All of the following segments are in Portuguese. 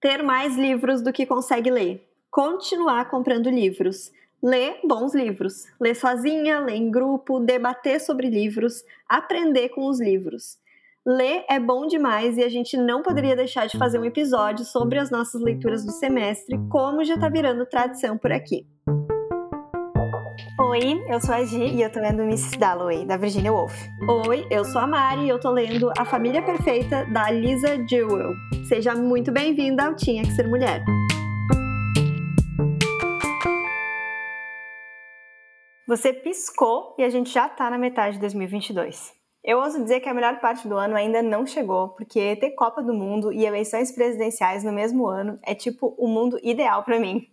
ter mais livros do que consegue ler, continuar comprando livros, ler bons livros, ler sozinha, ler em grupo, debater sobre livros, aprender com os livros. Ler é bom demais e a gente não poderia deixar de fazer um episódio sobre as nossas leituras do semestre, como já está virando tradição por aqui. Oi, eu sou a Gi e eu tô lendo Mrs. Dalloway, da Virginia Woolf. Oi, eu sou a Mari e eu tô lendo A Família Perfeita, da Lisa Jewell. Seja muito bem-vinda ao Tinha Que Ser Mulher. Você piscou e a gente já tá na metade de 2022. Eu ouso dizer que a melhor parte do ano ainda não chegou, porque ter Copa do Mundo e eleições presidenciais no mesmo ano é tipo o mundo ideal para mim.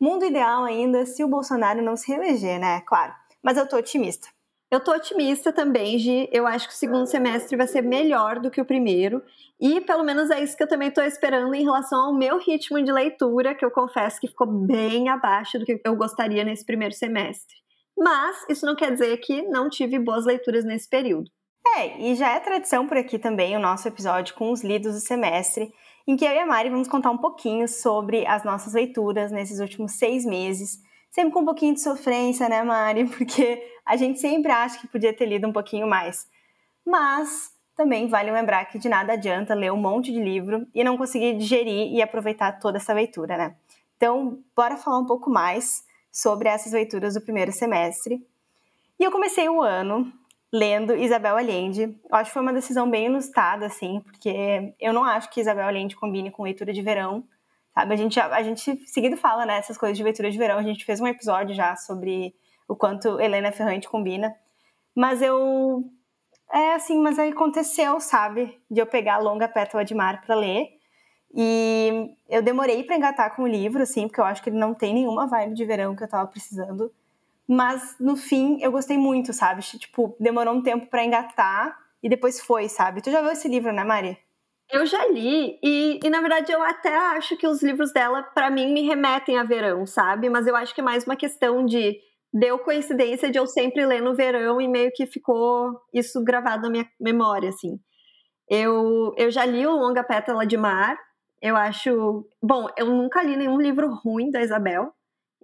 Mundo ideal ainda se o Bolsonaro não se reeleger, né? Claro. Mas eu tô otimista. Eu tô otimista também, Gi. Eu acho que o segundo semestre vai ser melhor do que o primeiro. E pelo menos é isso que eu também tô esperando em relação ao meu ritmo de leitura, que eu confesso que ficou bem abaixo do que eu gostaria nesse primeiro semestre. Mas isso não quer dizer que não tive boas leituras nesse período. É, e já é tradição por aqui também o nosso episódio com os lidos do semestre, em que eu e a Mari vamos contar um pouquinho sobre as nossas leituras nesses últimos seis meses. Sempre com um pouquinho de sofrência, né, Mari? Porque a gente sempre acha que podia ter lido um pouquinho mais. Mas também vale lembrar que de nada adianta ler um monte de livro e não conseguir digerir e aproveitar toda essa leitura, né? Então, bora falar um pouco mais sobre essas leituras do primeiro semestre. E eu comecei o ano lendo Isabel Allende. Eu acho que foi uma decisão bem inusitada, assim, porque eu não acho que Isabel Allende combine com leitura de verão, sabe? A gente, a gente seguido fala, né, coisas de leitura de verão. A gente fez um episódio já sobre o quanto Helena Ferrante combina. Mas eu... É assim, mas aí aconteceu, sabe? De eu pegar a Longa Pétala de Mar para ler. E eu demorei para engatar com o livro, assim, porque eu acho que ele não tem nenhuma vibe de verão que eu tava precisando. Mas no fim eu gostei muito, sabe? Tipo, demorou um tempo para engatar e depois foi, sabe? Tu já viu esse livro, né, Mari? Eu já li e, e na verdade eu até acho que os livros dela para mim me remetem a verão, sabe? Mas eu acho que é mais uma questão de deu coincidência de eu sempre ler no verão e meio que ficou isso gravado na minha memória, assim. Eu, eu já li o Longa Pétala de Mar, eu acho. Bom, eu nunca li nenhum livro ruim da Isabel,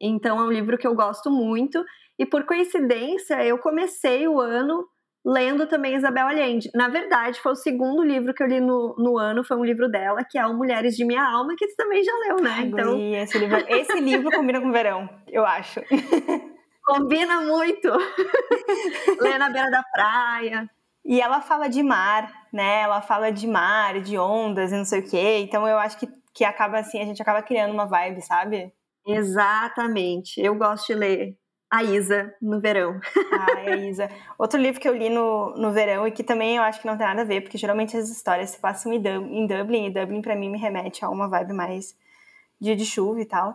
então é um livro que eu gosto muito. E por coincidência, eu comecei o ano lendo também Isabel Allende. Na verdade, foi o segundo livro que eu li no, no ano, foi um livro dela, que é o Mulheres de Minha Alma, que você também já leu, né? Então... Esse livro, esse livro combina com verão, eu acho. Combina muito. Lê na beira da praia. E ela fala de mar, né? Ela fala de mar, de ondas e não sei o quê. Então eu acho que, que acaba assim, a gente acaba criando uma vibe, sabe? Exatamente. Eu gosto de ler a Isa no verão. Ai, a Isa. Outro livro que eu li no, no verão e que também eu acho que não tem nada a ver, porque geralmente as histórias se passam em, em Dublin, e Dublin para mim me remete a uma vibe mais dia de chuva e tal.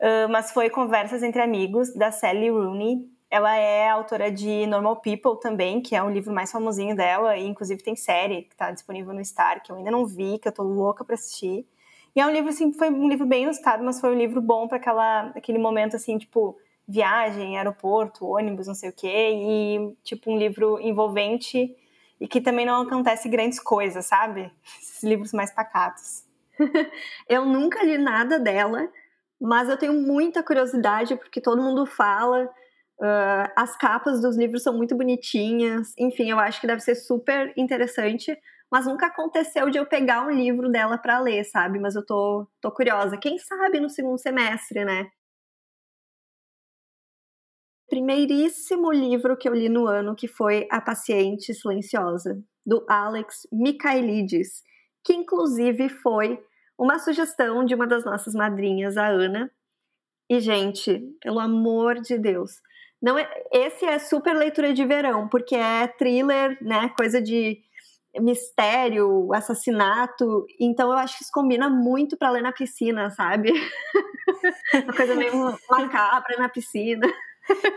Uh, mas foi Conversas entre Amigos, da Sally Rooney. Ela é autora de Normal People também, que é um livro mais famosinho dela, e inclusive tem série que está disponível no Star, que eu ainda não vi, que eu tô louca para assistir. E é um livro, assim, foi um livro bem inusitado, mas foi um livro bom para aquele momento, assim, tipo, viagem, aeroporto, ônibus, não sei o quê, e, tipo, um livro envolvente e que também não acontece grandes coisas, sabe? Esses livros mais pacatos. eu nunca li nada dela, mas eu tenho muita curiosidade porque todo mundo fala. Uh, as capas dos livros são muito bonitinhas. Enfim, eu acho que deve ser super interessante mas nunca aconteceu de eu pegar um livro dela para ler, sabe? Mas eu tô, tô curiosa. Quem sabe no segundo semestre, né? Primeiríssimo livro que eu li no ano, que foi A Paciente Silenciosa, do Alex Michaelides, que inclusive foi uma sugestão de uma das nossas madrinhas, a Ana. E, gente, pelo amor de Deus, não é, esse é super leitura de verão, porque é thriller, né? Coisa de mistério, assassinato. Então eu acho que isso combina muito para ler na piscina, sabe? Uma coisa meio macabra na piscina.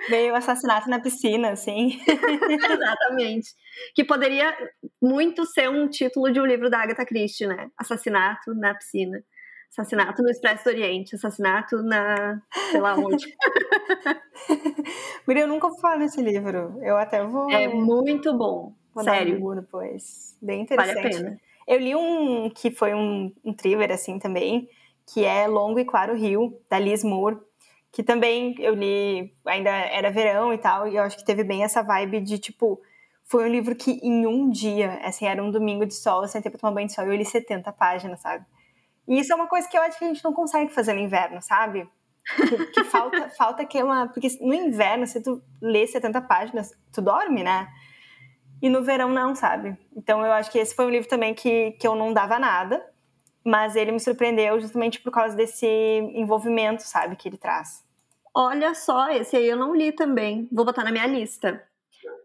Meio assassinato na piscina, sim. Exatamente. Que poderia muito ser um título de um livro da Agatha Christie, né? Assassinato na piscina. Assassinato no Expresso do Oriente, assassinato na. sei lá onde. Guria, eu nunca vou falar nesse livro. Eu até vou. É muito bom. Vou Sério. Dar um depois. Bem interessante. Vale a pena. Eu li um que foi um, um thriller, assim, também, que é Longo e Claro Rio, da Liz Moore, que também eu li, ainda era verão e tal, e eu acho que teve bem essa vibe de, tipo, foi um livro que em um dia, assim, era um domingo de sol, eu sentei pra tomar banho de sol e eu li 70 páginas, sabe? E isso é uma coisa que eu acho que a gente não consegue fazer no inverno, sabe? Que, que falta, falta que é uma... Porque no inverno, se tu lê 70 páginas, tu dorme, né? E no verão não, sabe? Então eu acho que esse foi um livro também que, que eu não dava nada, mas ele me surpreendeu justamente por causa desse envolvimento, sabe, que ele traz. Olha só, esse aí eu não li também. Vou botar na minha lista.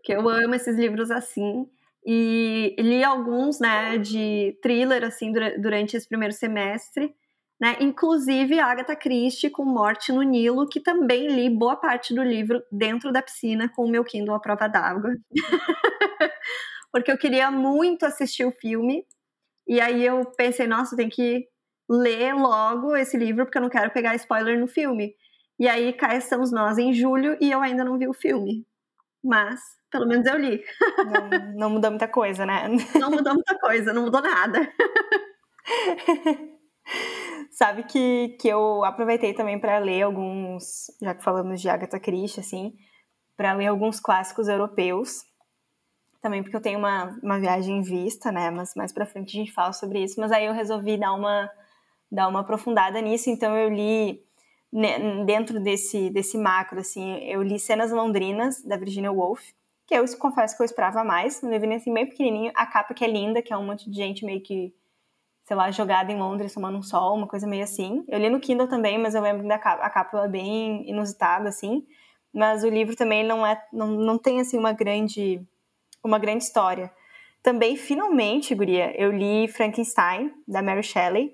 Que eu amo esses livros assim. E li alguns, né, de thriller assim durante esse primeiro semestre, né? Inclusive Agatha Christie com Morte no Nilo, que também li boa parte do livro dentro da piscina com o meu Kindle à prova d'água. Porque eu queria muito assistir o filme. E aí eu pensei, nossa, tem que ler logo esse livro porque eu não quero pegar spoiler no filme. E aí cá estamos nós em julho e eu ainda não vi o filme. Mas, pelo menos eu li. Não, não mudou muita coisa, né? Não mudou muita coisa, não mudou nada. Sabe que, que eu aproveitei também para ler alguns, já que falamos de Agatha Christie, assim, para ler alguns clássicos europeus. Também porque eu tenho uma, uma viagem em vista, né? Mas mais para frente a gente fala sobre isso. Mas aí eu resolvi dar uma, dar uma aprofundada nisso, então eu li dentro desse, desse macro, assim, eu li Cenas Londrinas, da Virginia Woolf, que eu confesso que eu esperava mais, um livrinho assim bem pequenininho, a capa que é linda, que é um monte de gente meio que, sei lá, jogada em Londres tomando um sol, uma coisa meio assim. Eu li no Kindle também, mas eu lembro da capa, a capa é bem inusitada, assim, mas o livro também não é, não, não tem, assim, uma grande, uma grande história. Também, finalmente, guria, eu li Frankenstein, da Mary Shelley,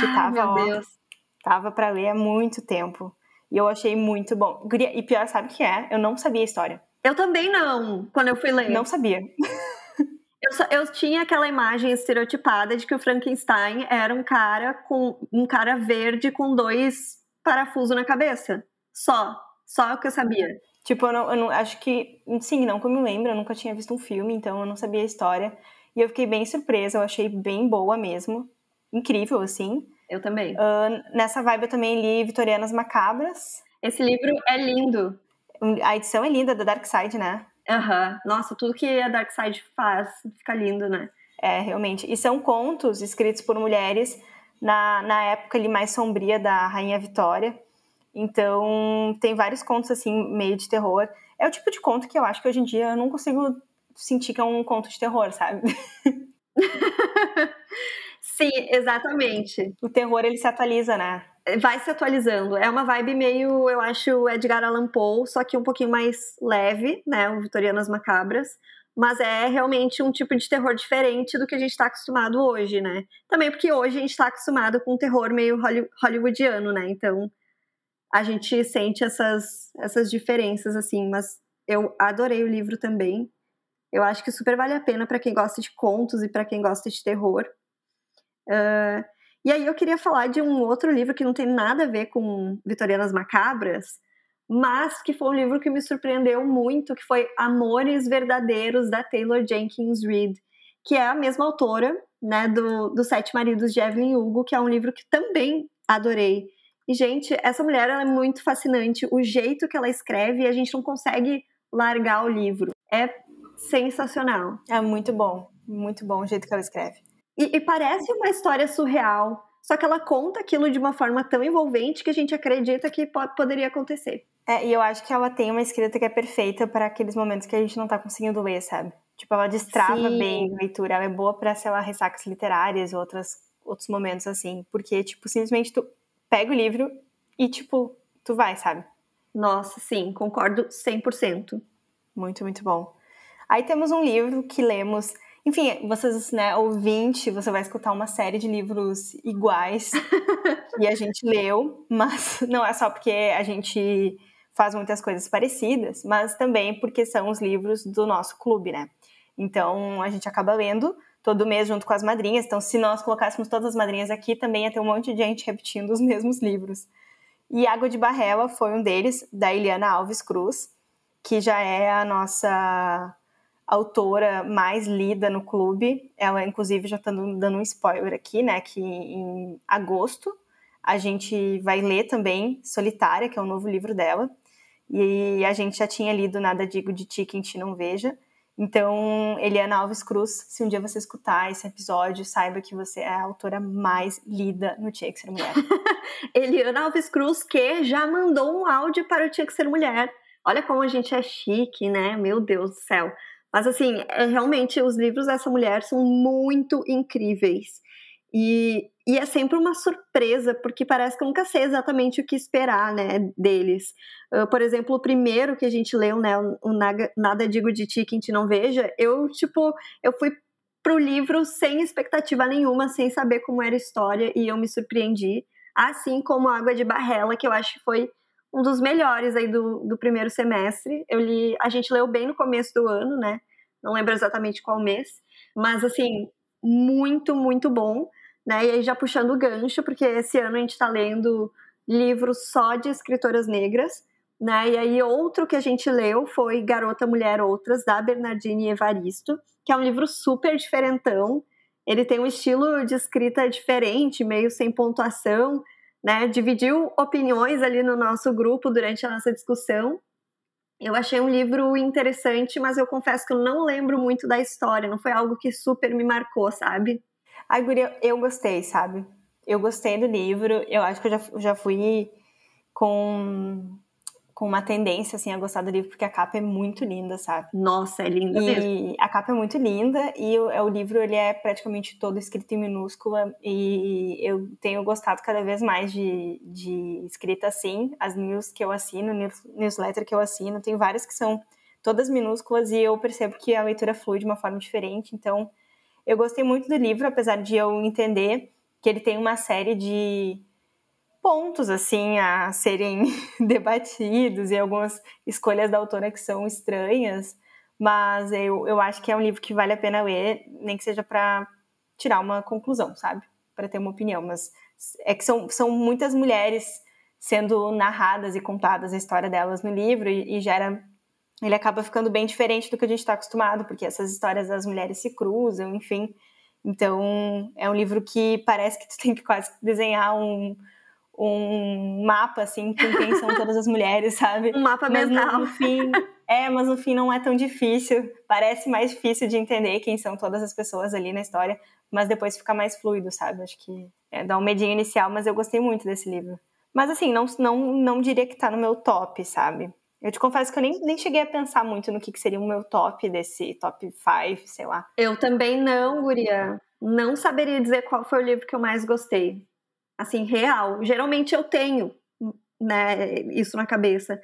que tava, Ai, meu Deus Tava para ler há muito tempo. E eu achei muito bom. E pior, sabe o que é? Eu não sabia a história. Eu também não, quando eu fui ler. Não sabia. Eu, só, eu, tinha aquela imagem estereotipada de que o Frankenstein era um cara com um cara verde com dois parafusos na cabeça. Só. Só o que eu sabia. Tipo, eu não, eu não acho que. Sim, não como eu lembro, eu nunca tinha visto um filme, então eu não sabia a história. E eu fiquei bem surpresa, eu achei bem boa mesmo. Incrível, assim. Eu também. Uh, nessa vibe eu também li Vitorianas Macabras. Esse livro é lindo. A edição é linda, da Dark Side, né? Aham. Uhum. Nossa, tudo que a Dark Side faz fica lindo, né? É, realmente. E são contos escritos por mulheres na, na época ali mais sombria da Rainha Vitória. Então, tem vários contos, assim, meio de terror. É o tipo de conto que eu acho que hoje em dia eu não consigo sentir que é um conto de terror, sabe? Sim, exatamente. O terror ele se atualiza, né? Vai se atualizando. É uma vibe meio, eu acho, Edgar Allan Poe, só que um pouquinho mais leve, né? O Vitorianas Macabras. Mas é realmente um tipo de terror diferente do que a gente está acostumado hoje, né? Também porque hoje a gente está acostumado com um terror meio hollywoodiano, né? Então a gente sente essas, essas diferenças, assim. Mas eu adorei o livro também. Eu acho que super vale a pena para quem gosta de contos e para quem gosta de terror. Uh, e aí eu queria falar de um outro livro que não tem nada a ver com Vitorianas Macabras, mas que foi um livro que me surpreendeu muito, que foi Amores Verdadeiros, da Taylor Jenkins Reid, que é a mesma autora né, do, do Sete Maridos de Evelyn Hugo, que é um livro que também adorei. E, gente, essa mulher é muito fascinante. O jeito que ela escreve, a gente não consegue largar o livro. É sensacional. É muito bom. Muito bom o jeito que ela escreve. E, e, parece uma história surreal, só que ela conta aquilo de uma forma tão envolvente que a gente acredita que pode, poderia acontecer. É, e eu acho que ela tem uma escrita que é perfeita para aqueles momentos que a gente não tá conseguindo ler, sabe? Tipo, ela destrava Sim. bem a leitura, ela é boa para, sei lá, ressacas literárias e outras, outros momentos assim, porque, tipo, simplesmente tu pega o livro e, tipo, tu vai, sabe? Nossa, sim, concordo 100%. Muito, muito bom. Aí temos um livro que lemos enfim, vocês, né, ouvinte, você vai escutar uma série de livros iguais que a gente leu, mas não é só porque a gente faz muitas coisas parecidas, mas também porque são os livros do nosso clube, né? Então a gente acaba lendo todo mês junto com as madrinhas. Então, se nós colocássemos todas as madrinhas aqui, também ia ter um monte de gente repetindo os mesmos livros. E Água de Barrela foi um deles, da Eliana Alves Cruz, que já é a nossa autora mais lida no clube. Ela, inclusive, já está dando um spoiler aqui, né? Que em agosto a gente vai ler também Solitária, que é o novo livro dela. E a gente já tinha lido Nada Digo de Ti Quem Te Não Veja. Então, Eliana Alves Cruz, se um dia você escutar esse episódio, saiba que você é a autora mais lida no Tinha Que Ser Mulher. Eliana Alves Cruz, que já mandou um áudio para o Tinha Que Ser Mulher. Olha como a gente é chique, né? Meu Deus do céu. Mas, assim, é, realmente, os livros dessa mulher são muito incríveis. E, e é sempre uma surpresa, porque parece que eu nunca sei exatamente o que esperar, né, deles. Uh, por exemplo, o primeiro que a gente leu, né, o Nada Digo de Ti Que Te Não Veja, eu, tipo, eu fui pro livro sem expectativa nenhuma, sem saber como era a história, e eu me surpreendi. Assim como Água de Barrela, que eu acho que foi um dos melhores aí do, do primeiro semestre. Eu li, a gente leu bem no começo do ano, né? Não lembro exatamente qual mês, mas assim, muito, muito bom né? E aí já puxando o gancho, porque esse ano a gente está lendo livros só de escritoras negras, né? E aí outro que a gente leu foi Garota, Mulher, Outras, da Bernardine Evaristo, que é um livro super diferentão. Ele tem um estilo de escrita diferente, meio sem pontuação, né? Dividiu opiniões ali no nosso grupo durante a nossa discussão. Eu achei um livro interessante, mas eu confesso que eu não lembro muito da história, não foi algo que super me marcou, sabe? Ai, Guria, eu gostei, sabe? Eu gostei do livro. Eu acho que eu já, já fui com, com uma tendência, assim, a gostar do livro, porque a capa é muito linda, sabe? Nossa, é linda e mesmo. A capa é muito linda e o, é, o livro, ele é praticamente todo escrito em minúscula e eu tenho gostado cada vez mais de, de escrita assim. As news que eu assino, news, newsletter que eu assino, tem várias que são todas minúsculas e eu percebo que a leitura flui de uma forma diferente, então eu gostei muito do livro, apesar de eu entender que ele tem uma série de pontos assim a serem debatidos e algumas escolhas da autora que são estranhas, mas eu, eu acho que é um livro que vale a pena ler, nem que seja para tirar uma conclusão, sabe? Para ter uma opinião, mas é que são, são muitas mulheres sendo narradas e contadas a história delas no livro e, e gera ele acaba ficando bem diferente do que a gente está acostumado, porque essas histórias das mulheres se cruzam, enfim. Então, é um livro que parece que tu tem que quase desenhar um, um mapa, assim, com quem são todas as mulheres, sabe? Um mapa mas mental. No, no fim, é, mas no fim não é tão difícil. Parece mais difícil de entender quem são todas as pessoas ali na história, mas depois fica mais fluido, sabe? Acho que é, dá um medinho inicial, mas eu gostei muito desse livro. Mas assim, não, não, não diria que tá no meu top, sabe? Eu te confesso que eu nem, nem cheguei a pensar muito no que, que seria o meu top desse top 5, sei lá. Eu também não, Guria. Não saberia dizer qual foi o livro que eu mais gostei. Assim, real. Geralmente eu tenho, né, isso na cabeça,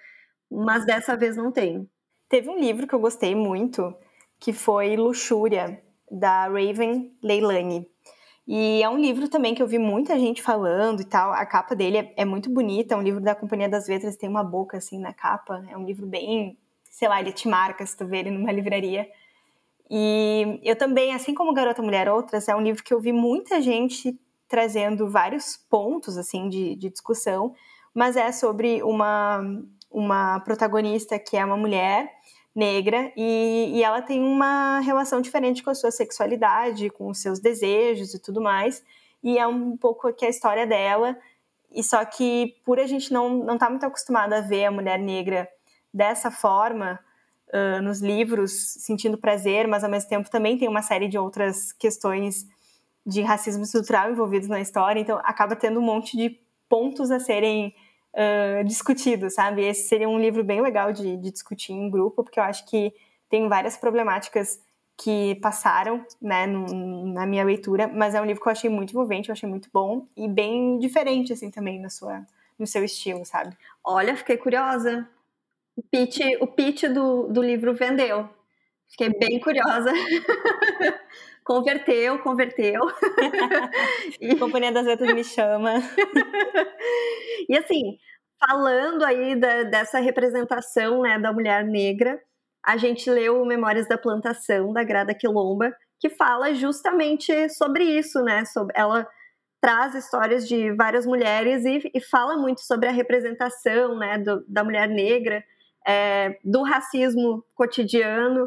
mas dessa vez não tenho. Teve um livro que eu gostei muito, que foi Luxúria, da Raven Leilani. E é um livro também que eu vi muita gente falando e tal. A capa dele é, é, muito bonita, é um livro da Companhia das Letras, tem uma boca assim na capa. É um livro bem, sei lá, ele te marca se tu vê ele numa livraria. E eu também, assim como Garota Mulher Outras, é um livro que eu vi muita gente trazendo vários pontos assim de, de discussão, mas é sobre uma, uma protagonista que é uma mulher negra e, e, ela tem uma relação diferente com a sua sexualidade, com os seus desejos e tudo mais. E é um pouco aqui a história dela. E só que por a gente não não tá muito acostumada a ver a mulher negra dessa forma uh, nos livros, sentindo prazer, mas ao mesmo tempo também tem uma série de outras questões de racismo estrutural envolvidos na história. Então acaba tendo um monte de pontos a serem uh, discutido, sabe? Esse seria um livro bem legal de, de discutir em grupo, porque eu acho que tem várias problemáticas que passaram né, no, na minha leitura, mas é um livro que eu achei muito envolvente, eu achei muito bom e bem diferente, assim, também na sua, no seu estilo, sabe? Olha, fiquei curiosa. O pitch, o pitch do, do livro vendeu. Fiquei bem curiosa. converteu, converteu. e... Companhia das Letras me chama. e assim, falando aí da, dessa representação né, da mulher negra, a gente leu Memórias da Plantação, da Grada Quilomba, que fala justamente sobre isso, né? Sobre, ela traz histórias de várias mulheres e, e fala muito sobre a representação né, do, da mulher negra, é, do racismo cotidiano,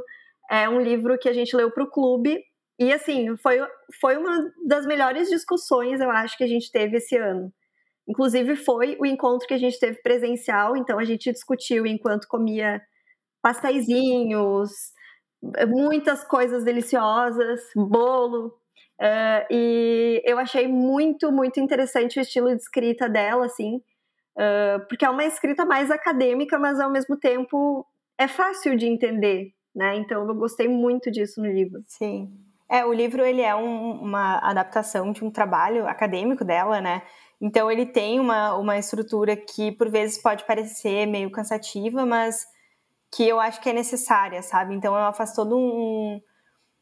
É um livro que a gente leu para o clube e assim foi, foi uma das melhores discussões eu acho que a gente teve esse ano. Inclusive foi o encontro que a gente teve presencial, então a gente discutiu enquanto comia pasteizinhos, muitas coisas deliciosas, bolo. Uh, e eu achei muito, muito interessante o estilo de escrita dela, assim, uh, porque é uma escrita mais acadêmica, mas ao mesmo tempo é fácil de entender, né? Então eu gostei muito disso no livro. Sim. É, o livro ele é um, uma adaptação de um trabalho acadêmico dela, né? Então ele tem uma, uma estrutura que por vezes pode parecer meio cansativa, mas que eu acho que é necessária, sabe? Então ela faz todo um,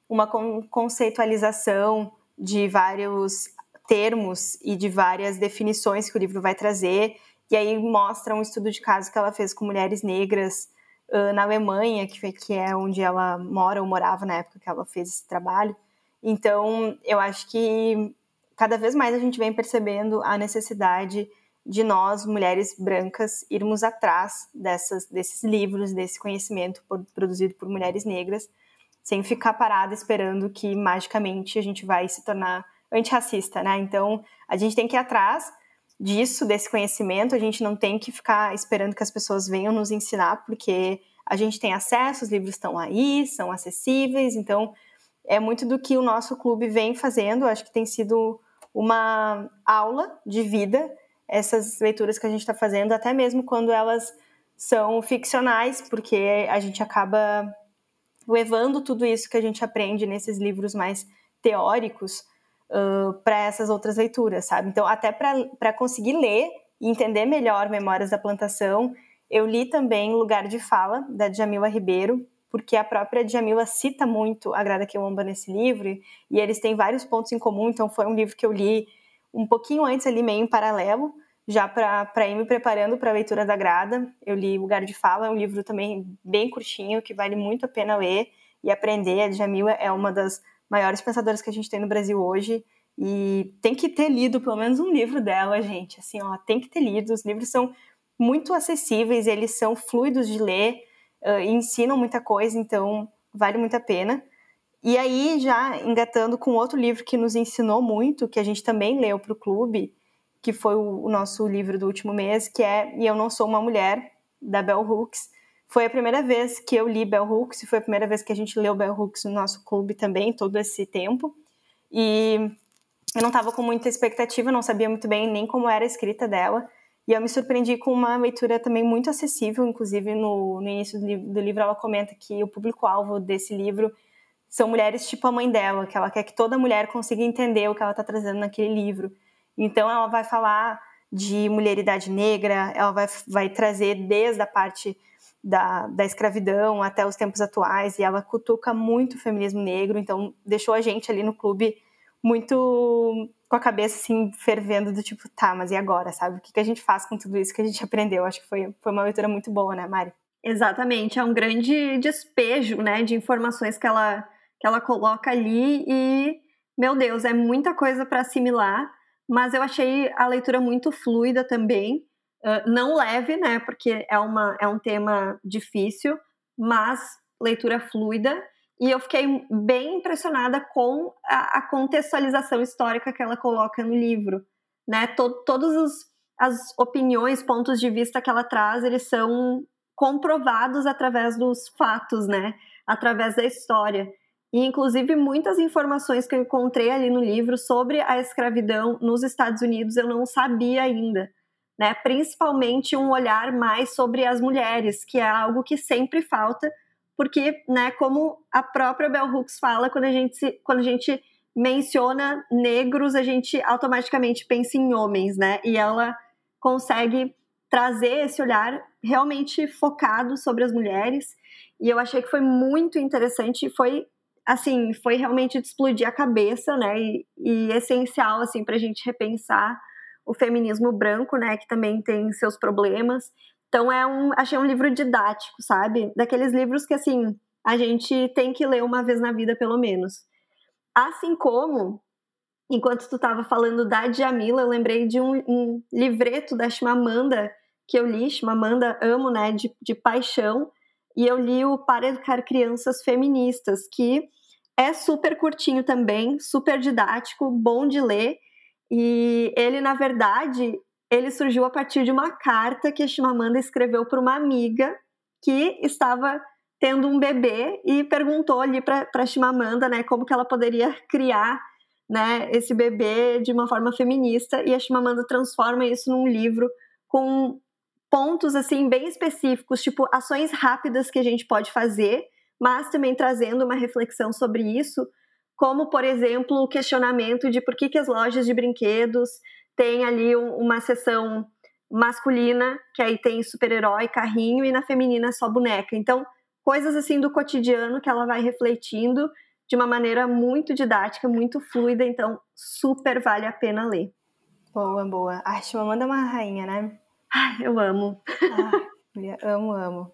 uma conceitualização de vários termos e de várias definições que o livro vai trazer. E aí mostra um estudo de caso que ela fez com mulheres negras na Alemanha, que, foi, que é onde ela mora ou morava na época que ela fez esse trabalho. Então, eu acho que cada vez mais a gente vem percebendo a necessidade de nós, mulheres brancas, irmos atrás dessas, desses livros, desse conhecimento produzido por mulheres negras, sem ficar parada esperando que magicamente a gente vai se tornar antirracista, né? Então, a gente tem que ir atrás disso, desse conhecimento, a gente não tem que ficar esperando que as pessoas venham nos ensinar, porque a gente tem acesso, os livros estão aí, são acessíveis, então é muito do que o nosso clube vem fazendo, acho que tem sido uma aula de vida, essas leituras que a gente está fazendo, até mesmo quando elas são ficcionais, porque a gente acaba levando tudo isso que a gente aprende nesses livros mais teóricos uh, para essas outras leituras, sabe? Então, até para conseguir ler e entender melhor Memórias da Plantação, eu li também Lugar de Fala, da Jamila Ribeiro, porque a própria Djamila cita muito a Grada Quilomba nesse livro, e eles têm vários pontos em comum, então foi um livro que eu li um pouquinho antes ali, meio em paralelo, já para ir me preparando para a leitura da Grada. Eu li Lugar de Fala, é um livro também bem curtinho, que vale muito a pena ler e aprender. A Djamila é uma das maiores pensadoras que a gente tem no Brasil hoje, e tem que ter lido pelo menos um livro dela, gente. Assim, ó, tem que ter lido. Os livros são muito acessíveis, eles são fluidos de ler, uh, ensinam muita coisa, então vale muito a pena. E aí, já engatando com outro livro que nos ensinou muito, que a gente também leu para o clube, que foi o, o, nosso livro do último mês, que é E Eu Não Sou Uma Mulher, da Bell Hooks. Foi a primeira vez que eu li Bell Hooks, foi a primeira vez que a gente leu Bell Hooks no nosso clube também, todo esse tempo. E eu não estava com muita expectativa, não sabia muito bem nem como era a escrita dela, e eu me surpreendi com uma leitura também muito acessível, inclusive no, no início do, li do livro ela comenta que o público-alvo desse livro são mulheres tipo a mãe dela, que ela quer que toda mulher consiga entender o que ela está trazendo naquele livro. Então ela vai falar de mulheridade negra, ela vai, vai trazer desde a parte da, da escravidão até os tempos atuais, e ela cutuca muito o feminismo negro, então deixou a gente ali no clube muito com a cabeça assim fervendo do tipo, tá, mas e agora, sabe? O que, que a gente faz com tudo isso que a gente aprendeu? Acho que foi, foi uma leitura muito boa, né, Mari? Exatamente, é um grande despejo, né, de informações que ela que ela coloca ali e meu Deus, é muita coisa para assimilar, mas eu achei a leitura muito fluida também, não leve, né, porque é uma é um tema difícil, mas leitura fluida e eu fiquei bem impressionada com a, a contextualização histórica que ela coloca no livro. Né? Todo, todas os, as opiniões, pontos de vista que ela traz, eles são comprovados através dos fatos, né? através da história. E, inclusive, muitas informações que eu encontrei ali no livro sobre a escravidão nos Estados Unidos eu não sabia ainda. Né? Principalmente um olhar mais sobre as mulheres, que é algo que sempre falta porque, né, como a própria Bell Hooks fala, quando a gente, quando a gente menciona negros, a gente automaticamente pensa em homens, né? E ela consegue trazer esse olhar realmente focado sobre as mulheres. E eu achei que foi muito interessante, foi assim, foi realmente de explodir a cabeça, né? E, e essencial assim para a gente repensar o feminismo branco, né? Que também tem seus problemas então é um, achei um livro didático, sabe? Daqueles livros que assim a gente tem que ler uma vez na vida pelo menos. Assim como, enquanto tu estava falando da Djamila, eu lembrei de um, um, livreto da Chimamanda que eu li, Chimamanda amo, né, de, de paixão, e eu li o Para Educar Crianças Feministas, que é super curtinho também, super didático, bom de ler. E ele, na verdade, ele surgiu a partir de uma carta que a Chimamanda escreveu para uma amiga que estava tendo um bebê e perguntou ali para a Chimamanda, né, como que ela poderia criar, né, esse bebê de uma forma feminista. E a Chimamanda transforma isso num livro com pontos assim bem específicos, tipo ações rápidas que a gente pode fazer, mas também trazendo uma reflexão sobre isso, como por exemplo o questionamento de por que, que as lojas de brinquedos têm ali um, uma seção masculina, que aí tem super-herói, carrinho, e na feminina só boneca. Então, coisas assim do cotidiano que ela vai refletindo de uma maneira muito didática, muito fluida, então super vale a pena ler. Boa, boa. A Chimamanda é uma rainha, né? Ai, eu amo. Ai, amo, amo.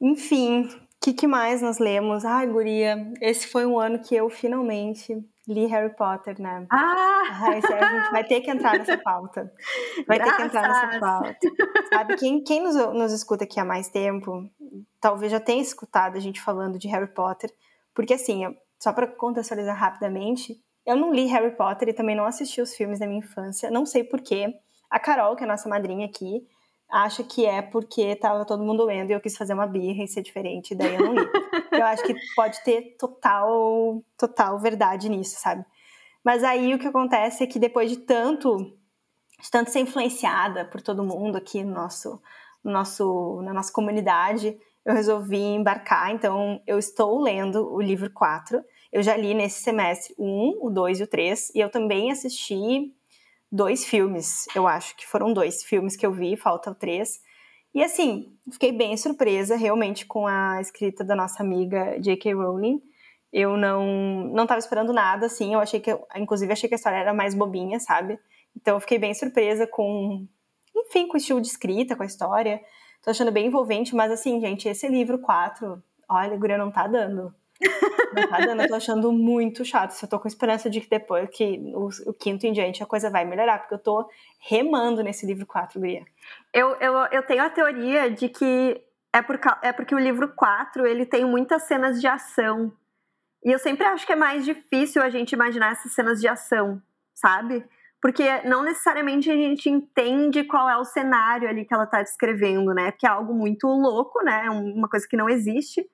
Enfim, que, que, mais nós lemos? Ai, guria, esse foi um ano que eu finalmente li Harry Potter, né? Ah! Ai, sério, a gente vai ter que entrar nessa pauta. Vai Graças. ter que entrar nessa pauta. Sabe, quem, quem nos, nos escuta aqui há mais tempo, talvez já tenha escutado a gente falando de Harry Potter, porque assim, só para contextualizar rapidamente, eu não li Harry Potter e também não assisti os filmes da minha infância, não sei porquê. A Carol, que é a nossa madrinha aqui, acha que é porque tava todo mundo lendo e eu quis fazer uma birra e ser diferente, daí eu não li. eu acho que pode ter total, total verdade nisso, sabe? Mas aí o que acontece é que depois de tanto, de tanto ser influenciada por todo mundo aqui no nosso, no nosso, na nossa comunidade, eu resolvi embarcar. Então, eu estou lendo o livro 4. Eu já li nesse semestre o 1, o 2 e o 3. E eu também assisti dois filmes, eu acho que foram dois filmes que eu vi, faltam três. E assim, fiquei bem surpresa realmente com a escrita da nossa amiga J.K. Rowling. Eu não não estava esperando nada assim, eu achei que inclusive achei que a história era mais bobinha, sabe? Então eu fiquei bem surpresa com enfim, com o estilo de escrita, com a história. Tô achando bem envolvente, mas assim, gente, esse livro 4, olha, a guria não tá dando. Dando, eu tô achando muito chato. Eu tô com esperança de que depois, que o, o, quinto em diante, a coisa vai melhorar, porque eu tô remando nesse livro 4, Guria. Eu, eu, eu tenho a teoria de que é, por, é porque o livro 4 ele tem muitas cenas de ação. E eu sempre acho que é mais difícil a gente imaginar essas cenas de ação, sabe? Porque não necessariamente a gente entende qual é o cenário ali que ela tá descrevendo, né? Porque é algo muito louco, né? Uma coisa que não existe.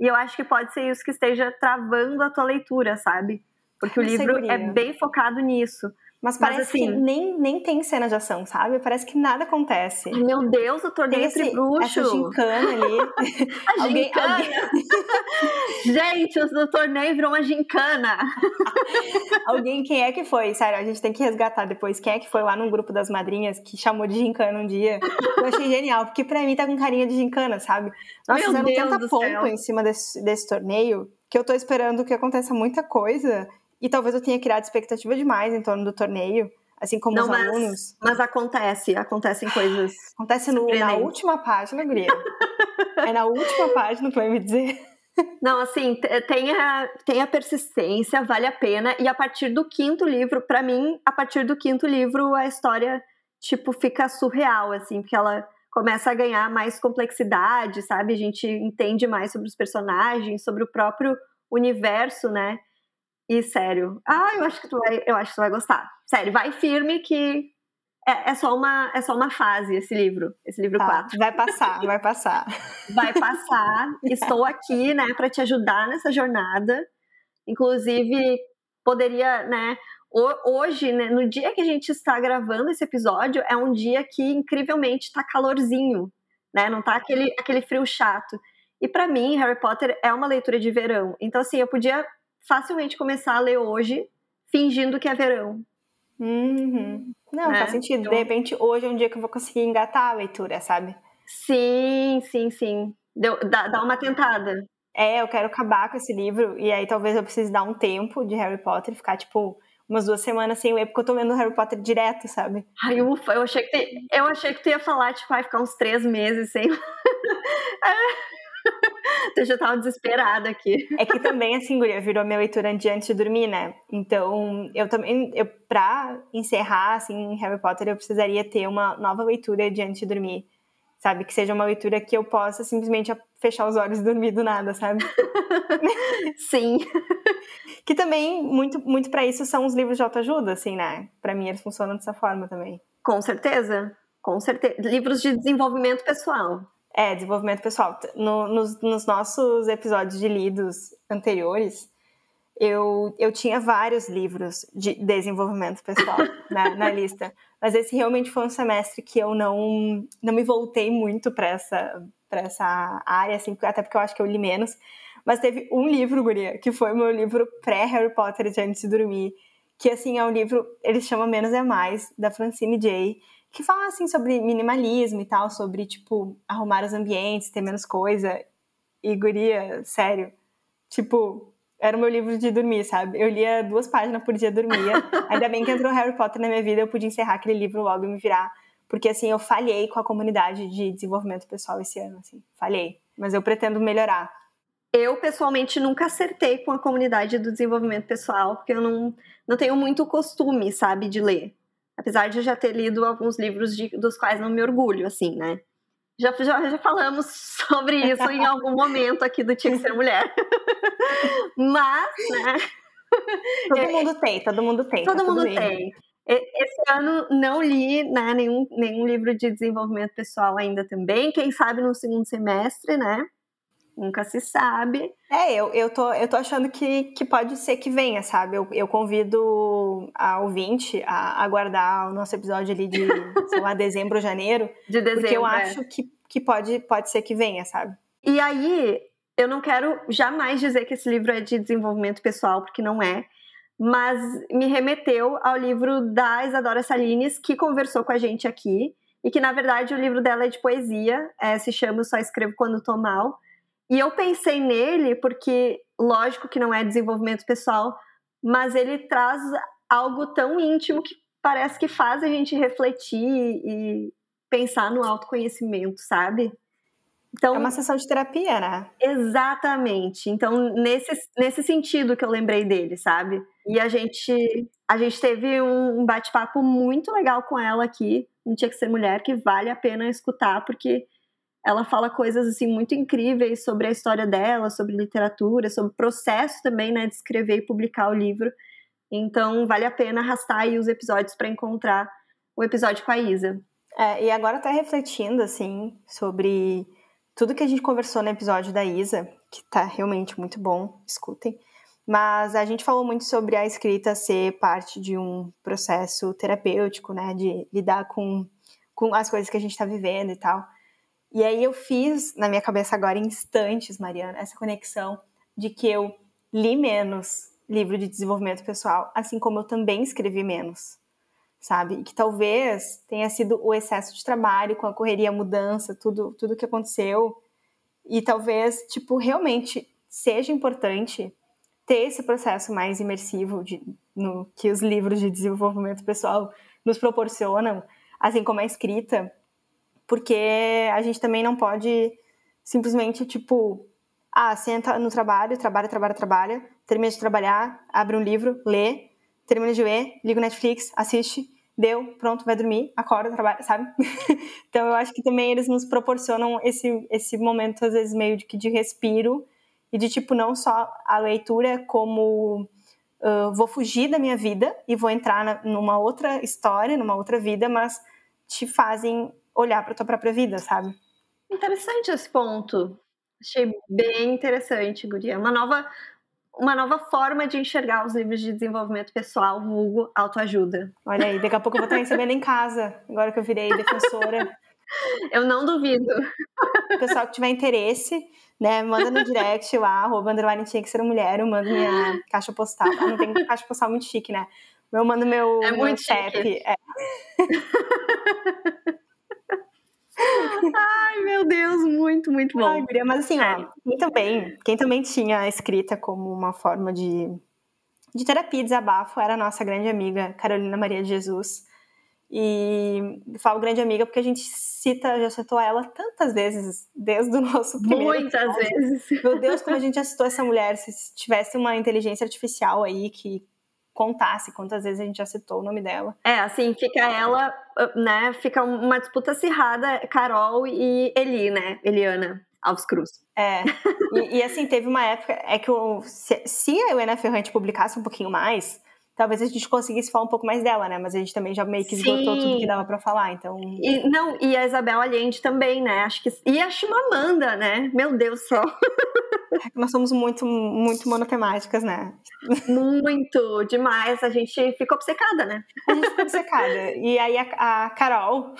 E eu acho que pode ser isso que esteja travando a tua leitura, sabe? Porque o livro é bem focado nisso. Mas parece Mas, assim, que nem, nem tem cena de ação, sabe? Parece que nada acontece. Meu Deus, o torneio entre bruxo. Essa gincana ali. a alguém, gincana. Alguém... gente, o torneio virou uma gincana. alguém, quem é que foi? Sério, a gente tem que resgatar depois. Quem é que foi lá no grupo das madrinhas que chamou de gincana um dia? Eu achei genial, porque pra mim tá com carinha de gincana, sabe? Nós Meu fizeram Deus tanta pompa em cima desse, desse torneio que eu tô esperando que aconteça muita coisa e talvez eu tenha criado expectativa demais em torno do torneio, assim como Não, os mas, alunos. Mas acontece, acontecem coisas. Acontece no, na última página, Guria. é na última página, tu vai me dizer. Não, assim, tenha, tenha persistência, vale a pena. E a partir do quinto livro, para mim, a partir do quinto livro, a história, tipo, fica surreal, assim, porque ela começa a ganhar mais complexidade, sabe? A gente entende mais sobre os personagens, sobre o próprio universo, né? E sério, ah, eu acho que tu vai, eu acho que tu vai gostar. Sério, vai firme que é, é só uma é só uma fase esse livro, esse livro tá, 4. Vai passar, vai passar. Vai passar. Estou aqui, né, para te ajudar nessa jornada. Inclusive, poderia, né, hoje, né, no dia que a gente está gravando esse episódio, é um dia que incrivelmente está calorzinho, né? Não tá aquele aquele frio chato. E para mim, Harry Potter é uma leitura de verão. Então assim, eu podia facilmente começar a ler hoje, fingindo que é verão. Uhum. Não, né? faz sentido. Então... De repente, hoje é um dia que eu vou conseguir engatar a leitura, sabe? Sim, sim, sim. Deu, dá, dá uma tentada. É, eu quero acabar com esse livro, e aí talvez eu precise dar um tempo de Harry Potter, ficar, tipo, umas duas semanas sem ler, porque eu tô lendo Harry Potter direto, sabe? Ai, ufa, eu achei que, te, eu achei que tu ia falar, tipo, vai ficar uns três meses sem. eu já tava desesperada aqui. É que também, assim, Guria, virou minha leitura antes de dormir, né? Então, eu também, eu, pra encerrar, assim, Harry Potter, eu precisaria ter uma nova leitura de antes de dormir. sabe? Que seja uma leitura que eu possa simplesmente fechar os olhos e dormir do nada, sabe? Sim. que também, muito, muito para isso, são os livros de autoajuda, assim, né? Para mim, eles funcionam dessa forma também. Com certeza, com certeza. Livros de desenvolvimento pessoal. É, desenvolvimento pessoal. No, nos, nos nossos episódios de lidos anteriores, eu, eu tinha vários livros de desenvolvimento pessoal na, na, lista, mas esse realmente foi um semestre que eu não, não me voltei muito para essa, essa área, assim, até porque eu acho que eu li menos. Mas teve um livro, Guria, que foi o meu livro pré-Harry Potter de Antes de Dormir, que, assim, é um livro, ele chama Menos é Mais, da Francine Jay, que fala, assim, sobre minimalismo e tal, sobre, tipo, arrumar os ambientes, ter menos coisa. E, Guria, sério, tipo, era o meu livro de dormir, sabe? Eu lia duas páginas por dia, dormia. Ainda bem que entrou Harry Potter na minha vida, eu pude encerrar aquele livro logo e me virar. Porque, assim, eu falhei com a comunidade de desenvolvimento pessoal esse ano, assim. Falhei. Mas eu pretendo melhorar. Eu, pessoalmente, nunca acertei com a comunidade do desenvolvimento pessoal, porque eu não, não tenho muito costume, sabe, de ler. Apesar de eu já ter lido alguns livros de, dos quais não me orgulho, assim, né? Já, já, já falamos sobre isso em algum momento aqui do Tinha que Ser Mulher. Mas, né? Todo mundo tem, todo mundo tem. Todo tá mundo tem. Esse ano não li né, nenhum, nenhum livro de desenvolvimento pessoal ainda também. Quem sabe no segundo semestre, né? Nunca se sabe. É, eu, eu, tô, eu tô achando que, que pode ser que venha, sabe? Eu, eu convido a ouvinte a aguardar o nosso episódio ali de, sei lá, dezembro ou janeiro. De dezembro. Porque eu é. acho que, que pode, pode ser que venha, sabe? E aí, eu não quero jamais dizer que esse livro é de desenvolvimento pessoal, porque não é. Mas me remeteu ao livro da Isadora Salines, que conversou com a gente aqui. E que, na verdade, o livro dela é de poesia, é, se chama Só Escrevo Quando Tô Mal e eu pensei nele porque, lógico que não é desenvolvimento pessoal, mas ele traz algo tão íntimo que parece que faz a gente refletir e pensar no autoconhecimento, sabe? Então, é uma sessão de terapia, né? Exatamente. Então, nesse, nesse sentido que eu lembrei dele, sabe? E a gente, a gente teve um bate-papo muito legal com ela aqui, não tinha que ser mulher, que vale a pena escutar, porque ela fala coisas assim muito incríveis sobre a história dela, sobre literatura, sobre o processo também, né, de escrever e publicar o livro. Então, vale a pena arrastar aí os episódios para encontrar o episódio com a Isa. É, e agora tá refletindo assim sobre tudo que a gente conversou no episódio da Isa, que tá realmente muito bom, escutem. Mas a gente falou muito sobre a escrita ser parte de um processo terapêutico, né, de lidar com, com as coisas que a gente está vivendo e tal. E aí eu fiz na minha cabeça agora em instantes, Mariana, essa conexão de que eu li menos livro de desenvolvimento pessoal, assim como eu também escrevi menos, sabe? E que talvez tenha sido o excesso de trabalho com a correria, a mudança, tudo, tudo que aconteceu. E talvez, tipo, realmente seja importante ter esse processo mais imersivo de, no que os livros de desenvolvimento pessoal nos proporcionam, assim como a escrita, porque a gente também não pode simplesmente, tipo, ah, senta no trabalho, trabalha, trabalha, trabalha, termina de trabalhar, abre um livro, lê, termina de ler, liga o Netflix, assiste, deu, pronto, vai dormir, acorda, trabalha, sabe? então eu acho que também eles nos proporcionam esse, esse momento, às vezes, meio de, de respiro e de, tipo, não só a leitura como uh, vou fugir da minha vida e vou entrar na, numa outra história, numa outra vida, mas te fazem olhar para tua própria vida, sabe? Interessante esse ponto. Achei bem interessante, Guria. Uma nova, uma nova forma de enxergar os livros de desenvolvimento pessoal, vulgo autoajuda. Olha aí, daqui a pouco eu vou estar recebendo em casa, agora que eu virei defensora. eu não duvido. O pessoal que tiver interesse, né, manda no direct lá, arroba underline tinha que ser mulher, eu mando minha caixa postal. Ah, não tem caixa postal muito chique, né? Eu mando meu, é muito meu chique. É. Ai, meu Deus, muito, muito bom. Ai, mas assim, ó, quem também, quem também tinha a escrita como uma forma de, de terapia e desabafo era a nossa grande amiga Carolina Maria de Jesus. E falo grande amiga porque a gente cita, já citou ela tantas vezes desde o nosso primeiro Muitas episódio. vezes. Meu Deus, como a gente já citou essa mulher. Se tivesse uma inteligência artificial aí que contasse quantas vezes a gente já citou o nome dela. É, assim, fica ela, né? Fica uma disputa acirrada, Carol e Eli, né? Eliana Alves Cruz. É, e, e, assim, teve uma época, é que o, se, se a Helena Ferrante publicasse um pouquinho mais, talvez a gente conseguisse falar um pouco mais dela, né? Mas a gente também já meio que esgotou Sim. tudo que dava para falar, então... E, não, e a Isabel Allende também, né? Acho que... E a Chimamanda, né? Meu Deus do céu. É nós somos muito, muito monotemáticas, né? Muito, demais. A gente ficou obcecada, né? A gente ficou obcecada. E aí a, a Carol,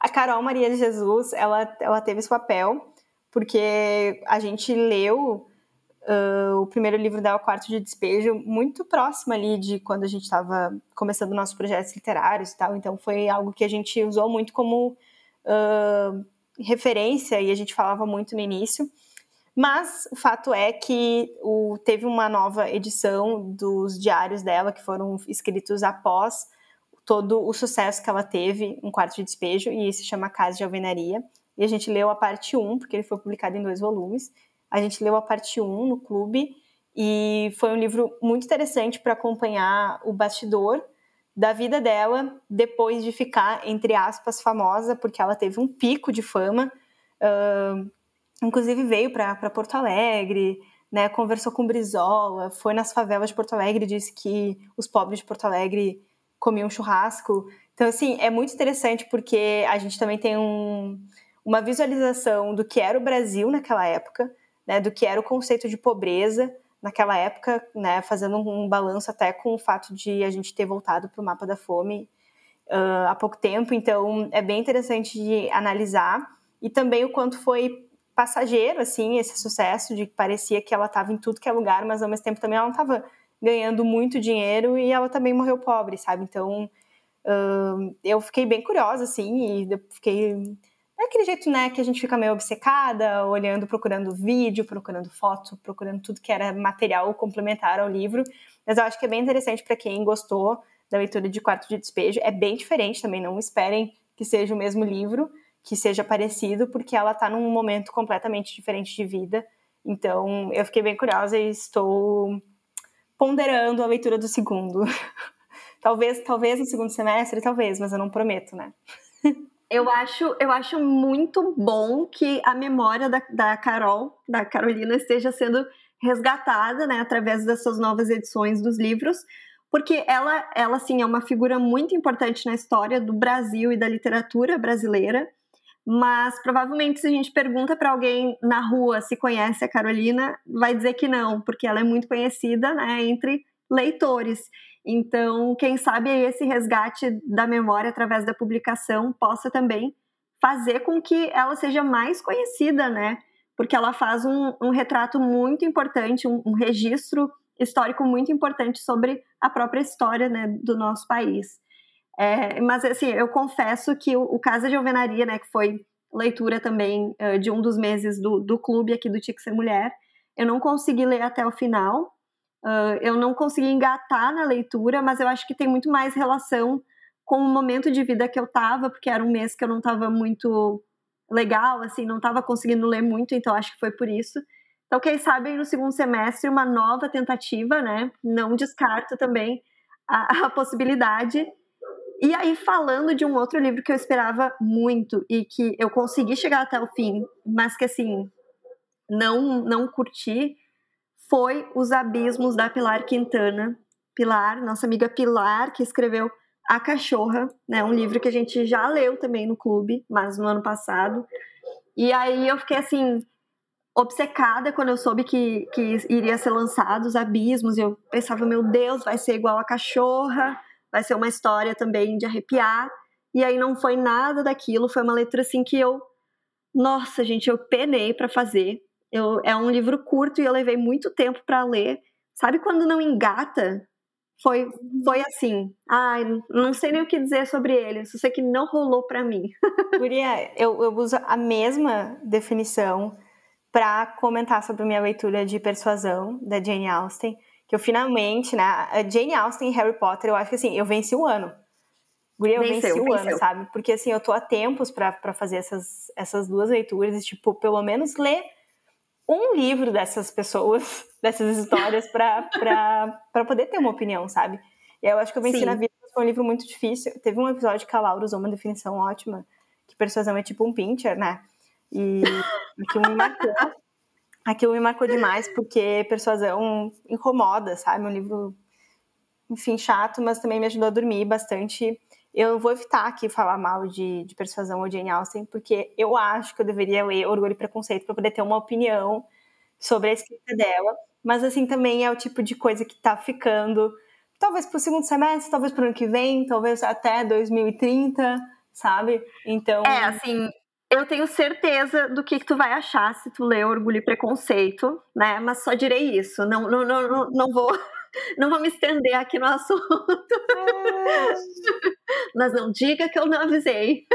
a Carol Maria de Jesus, ela, ela teve esse papel, porque a gente leu uh, o primeiro livro dela, Quarto de Despejo, muito próximo ali de quando a gente estava começando nossos projetos literários e tal. Então foi algo que a gente usou muito como uh, referência e a gente falava muito no início. Mas o fato é que o, teve uma nova edição dos diários dela, que foram escritos após todo o sucesso que ela teve, Um Quarto de Despejo, e se chama Casa de Alvenaria. E a gente leu a parte 1, porque ele foi publicado em dois volumes. A gente leu a parte 1 no clube e foi um livro muito interessante para acompanhar o bastidor da vida dela depois de ficar, entre aspas, famosa, porque ela teve um pico de fama. Uh, inclusive veio para Porto Alegre, né, conversou com Brizola, foi nas favelas de Porto Alegre, disse que os pobres de Porto Alegre comiam churrasco. Então, assim, é muito interessante porque a gente também tem um, uma visualização do que era o Brasil naquela época, né, do que era o conceito de pobreza naquela época, né, fazendo um, balanço até com o fato de a gente ter voltado para o mapa da fome uh, há pouco tempo. Então, é bem interessante de analisar e também o quanto foi passageiro, assim, esse sucesso de que parecia que ela estava em tudo que é lugar, mas ao mesmo tempo também ela não estava ganhando muito dinheiro e ela também morreu pobre, sabe? Então, uh, eu fiquei bem curiosa, assim, e fiquei daquele jeito, né, que a gente fica meio obcecada, olhando, procurando vídeo, procurando foto, procurando tudo que era material complementar ao livro. Mas eu acho que é bem interessante para quem gostou da leitura de Quarto de Despejo. É bem diferente também, não esperem que seja o mesmo livro, que seja parecido, porque ela está num momento completamente diferente de vida. Então, eu fiquei bem curiosa e estou ponderando a leitura do segundo. talvez, talvez no segundo semestre, talvez, mas eu não prometo, né? Eu acho, eu acho muito bom que a memória da, da Carol, da Carolina, esteja sendo resgatada, né, através dessas novas edições dos livros, porque ela, ela sim, é uma figura muito importante na história do Brasil e da literatura brasileira. Mas provavelmente, se a gente pergunta para alguém na rua se conhece a Carolina, vai dizer que não, porque ela é muito conhecida né, entre leitores. Então, quem sabe esse resgate da memória através da publicação possa também fazer com que ela seja mais conhecida, né? Porque ela faz um, um retrato muito importante, um, um, registro histórico muito importante sobre a própria história né, do nosso país. É, mas, assim, eu confesso que o, o Casa de Alvenaria, né, que foi leitura também uh, de um dos meses do, do clube aqui do Tique Ser Mulher, eu não consegui ler até o final, Uh, eu não consegui engatar na leitura, mas eu acho que tem muito mais relação com o momento de vida que eu tava, porque era um mês que eu não tava muito legal, assim, não tava conseguindo ler muito, então acho que foi por isso. Então, quem sabe no segundo semestre uma nova tentativa, né? Não descarto também a, a possibilidade. E aí, falando de um outro livro que eu esperava muito e que eu consegui chegar até o fim, mas que assim, não, não curti, foi Os Abismos da Pilar Quintana. Pilar, nossa amiga Pilar, que escreveu A Cachorra, né, um livro que a gente já leu também no clube, mas no ano passado. E aí eu fiquei assim obcecada quando eu soube que, que iria ser lançado Os Abismos. Eu pensava, meu Deus, vai ser igual a Cachorra, vai ser uma história também de arrepiar. E aí não foi nada daquilo, foi uma letra assim que eu, nossa, gente, eu penei para fazer. Eu, é um livro curto e eu levei muito tempo para ler. Sabe quando não engata? Foi, foi assim. Ai, não sei nem o que dizer sobre ele. Só sei que não rolou para mim. Guria, eu, eu uso a mesma definição para comentar sobre a minha leitura de Persuasão, da Jane Austen. Que eu finalmente, né? Jane Austen e Harry Potter, eu acho que assim, eu venci o ano. Guria, eu venceu, venci o venceu. ano, sabe? Porque assim, eu tô há tempos para fazer essas, essas duas leituras e, tipo, pelo menos ler um livro dessas pessoas, dessas histórias, para poder ter uma opinião, sabe? E eu acho que eu venci Sim. na vida, foi um livro muito difícil. Teve um episódio que a Laura usou uma definição ótima, que persuasão é tipo um pincher, né? E aquilo me marcou. Aquilo me marcou demais, porque persuasão incomoda, sabe? Um livro, enfim, chato, mas também me ajudou a dormir bastante. Eu vou evitar aqui falar mal de, de Persuasão ou Jane Austen, porque eu acho que eu deveria ler Orgulho e Preconceito para poder ter uma opinião sobre a escrita dela. Mas, assim, também é o tipo de coisa que tá ficando, talvez para o segundo semestre, talvez para o ano que vem, talvez até 2030, sabe? Então. É, assim, eu tenho certeza do que, que tu vai achar se tu ler Orgulho e Preconceito, né? Mas só direi isso. Não, não, não, não vou. Não vou me estender aqui no assunto. É. Mas não diga que eu não avisei.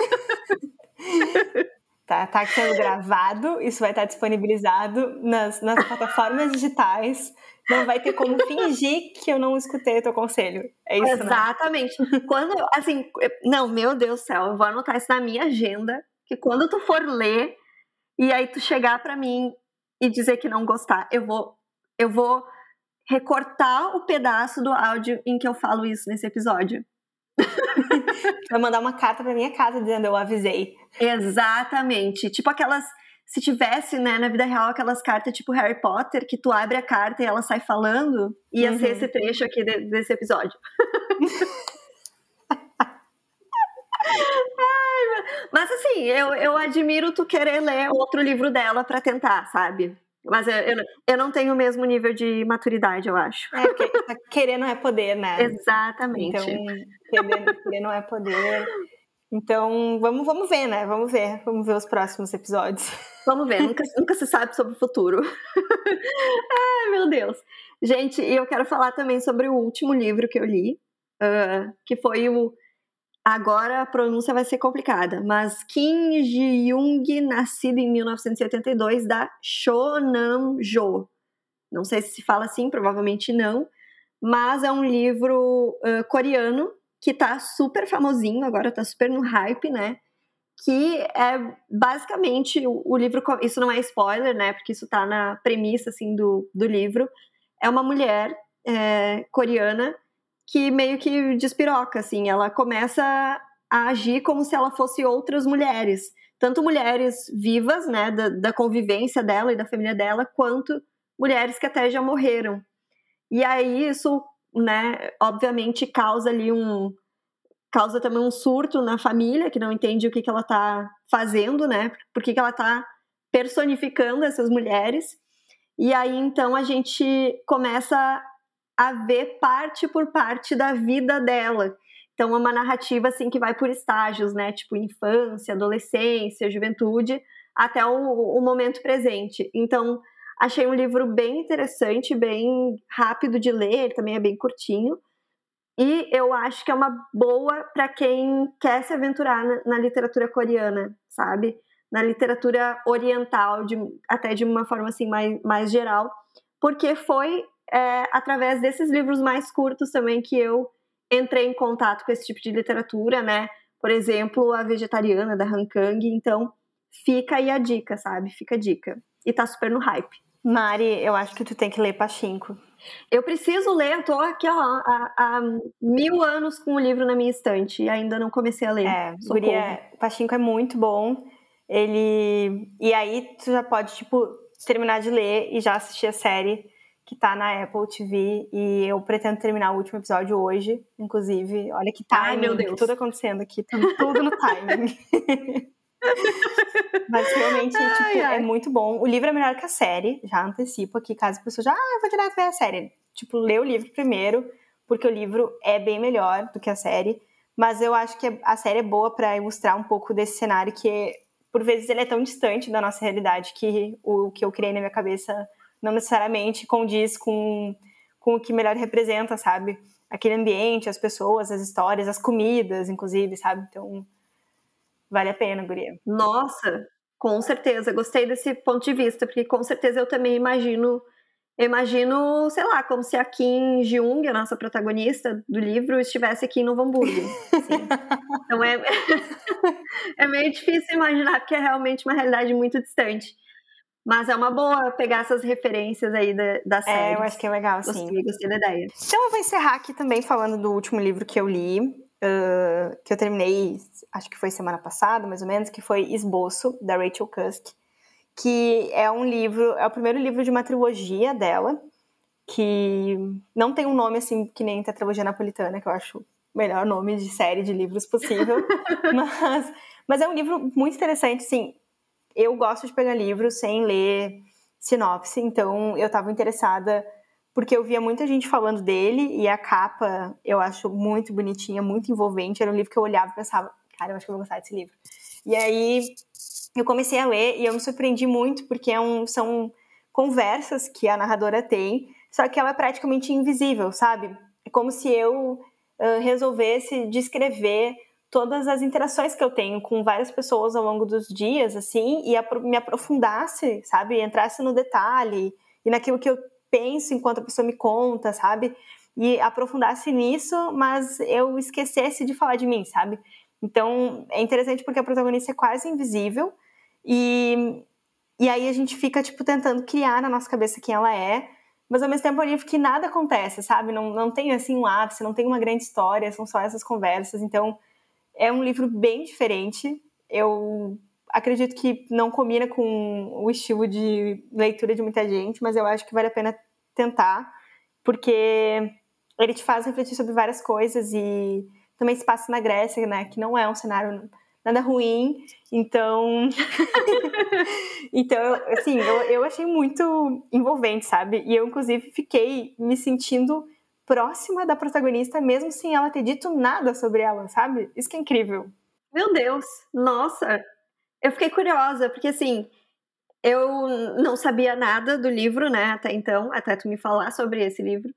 Tá, tá sendo gravado, isso vai estar disponibilizado nas, nas plataformas digitais. Não vai ter como fingir que eu não escutei o teu conselho. É isso, né? Exatamente. Né? Quando, assim, não, meu Deus do céu, eu vou anotar isso na minha agenda, que quando tu for ler e aí tu chegar para mim e dizer que não gostar, eu vou eu vou recortar o pedaço do áudio em que eu falo isso nesse episódio. Vai mandar uma carta pra minha casa dizendo eu avisei. Exatamente. Tipo aquelas. Se tivesse, né, na vida real, aquelas cartas tipo Harry Potter, que tu abre a carta e ela sai falando, ia uhum. ser esse trecho aqui de, desse episódio. Ai, mas assim, eu, eu admiro tu querer ler outro livro dela para tentar, sabe? Mas eu, eu, eu, não tenho o mesmo nível de maturidade, eu acho. É, porque querer não é poder, né? Exatamente. Então, querer, querer não é poder. Então, vamos, vamos ver, né? Vamos ver. Vamos ver os próximos episódios. Vamos ver, nunca, nunca se sabe sobre o futuro. Ai, meu Deus. Gente, e eu quero falar também sobre o último livro que eu li, uh, que foi o Agora a pronúncia vai ser complicada, mas Kim Ji-young, nascido em 1982, da Shonam-jo. Não sei se se fala assim, provavelmente não, mas é um livro uh, coreano que tá super famosinho, agora tá super no hype, né? Que é basicamente o, o livro, isso não é spoiler, né? Porque isso tá na premissa, assim, do, do livro. É uma mulher é, coreana que meio que despiroca, assim, ela começa a agir como se ela fosse outras mulheres, tanto mulheres vivas, né, da, da convivência dela e da família dela, quanto mulheres que até já morreram. E aí isso, né, obviamente causa ali um causa também um surto na família que não entende o que, que ela está fazendo, né? Por que, que ela está personificando essas mulheres. E aí então a gente começa a ver parte por parte da vida dela. Então é uma narrativa assim que vai por estágios, né? Tipo infância, adolescência, juventude, até o, o momento presente. Então achei um livro bem interessante, bem rápido de ler, também é bem curtinho. E eu acho que é uma boa para quem quer se aventurar na, na, literatura coreana, sabe? Na literatura oriental, de, até de uma forma assim mais, mais geral, porque foi é, através desses livros mais curtos também que eu entrei em contato com esse tipo de literatura, né? Por exemplo, A Vegetariana, da Han Kang. Então, fica aí a dica, sabe? Fica a dica. E tá super no hype. Mari, eu acho que tu tem que ler Pachinko. Eu preciso ler, eu tô aqui ó, há, há, mil anos com o livro na minha estante e ainda não comecei a ler. É, Guria, Pachinko é muito bom. Ele. E aí tu já pode, tipo, terminar de ler e já assistir a série que tá na Apple TV e eu pretendo terminar o último episódio hoje, inclusive. Olha que timing, Ai, meu Deus. tudo acontecendo aqui, tudo, tudo no timing. Mas realmente, ai, tipo, é ai. é muito bom. O livro é melhor que a série, já antecipo aqui, caso a pessoa já, ah, vou direto ver a série. Tipo, lê o livro primeiro, porque o livro é bem melhor do que a série. Mas eu acho que a série é boa para ilustrar um pouco desse cenário que, por vezes, ele é tão distante da nossa realidade que o que eu criei na minha cabeça não necessariamente condiz com, com o que melhor representa, sabe? Aquele ambiente, as pessoas, as histórias, as comidas, inclusive, sabe? Então, vale a pena, guria. Nossa, com certeza. Gostei desse ponto de vista, porque com certeza eu também imagino imagino, sei lá, como se a Kim Jung, a nossa protagonista do livro, estivesse aqui em Novo Hamburgo. Assim. então é, é meio difícil imaginar, porque é realmente uma realidade muito distante. Mas é uma boa pegar essas referências aí da, da série. É, eu acho que é legal, sim. Gostei, gostei da ideia. Então eu vou encerrar aqui também falando do último livro que eu li, uh, que eu terminei, acho que foi semana passada, mais ou menos, que foi Esboço, da Rachel Cusk, que é um livro, é o primeiro livro de uma trilogia dela, que não tem um nome assim que nem Tetralogia Napolitana, que eu acho o melhor nome de série de livros possível, mas, mas é um livro muito interessante, sim eu gosto de pegar livros sem ler sinopse, então eu estava interessada porque eu via muita gente falando dele e a capa eu acho muito bonitinha, muito envolvente. Era um livro que eu olhava e pensava, cara, eu acho que eu vou gostar desse livro. E aí eu comecei a ler e eu me surpreendi muito porque é um, são conversas que a narradora tem, só que ela é praticamente invisível, sabe? É como se eu uh, resolvesse descrever todas as interações que eu tenho com várias pessoas ao longo dos dias, assim, e me aprofundasse, sabe? Entrasse no detalhe e naquilo que eu penso enquanto a pessoa me conta, sabe? E aprofundasse nisso, mas eu esquecesse de falar de mim, sabe? Então, é interessante porque a protagonista é quase invisível e, e aí a gente fica, tipo, tentando criar na nossa cabeça quem ela é, mas ao mesmo tempo é um livro que nada acontece, sabe? Não, não tem, assim, um ápice, não tem uma grande história, são só essas conversas, então é um livro bem diferente. Eu acredito que não combina com o estilo de leitura de muita gente, mas eu acho que vale a pena tentar, porque ele te faz refletir sobre várias coisas e também se passa na Grécia, né, que não é um cenário nada ruim, então então assim, eu, eu achei muito envolvente, sabe? E eu inclusive fiquei me sentindo próxima da protagonista, mesmo sem ela ter dito nada sobre ela, sabe? Isso que é incrível. Meu Deus, nossa! Eu fiquei curiosa, porque assim, eu não sabia nada do livro, né, até então, até tu me falar sobre esse livro.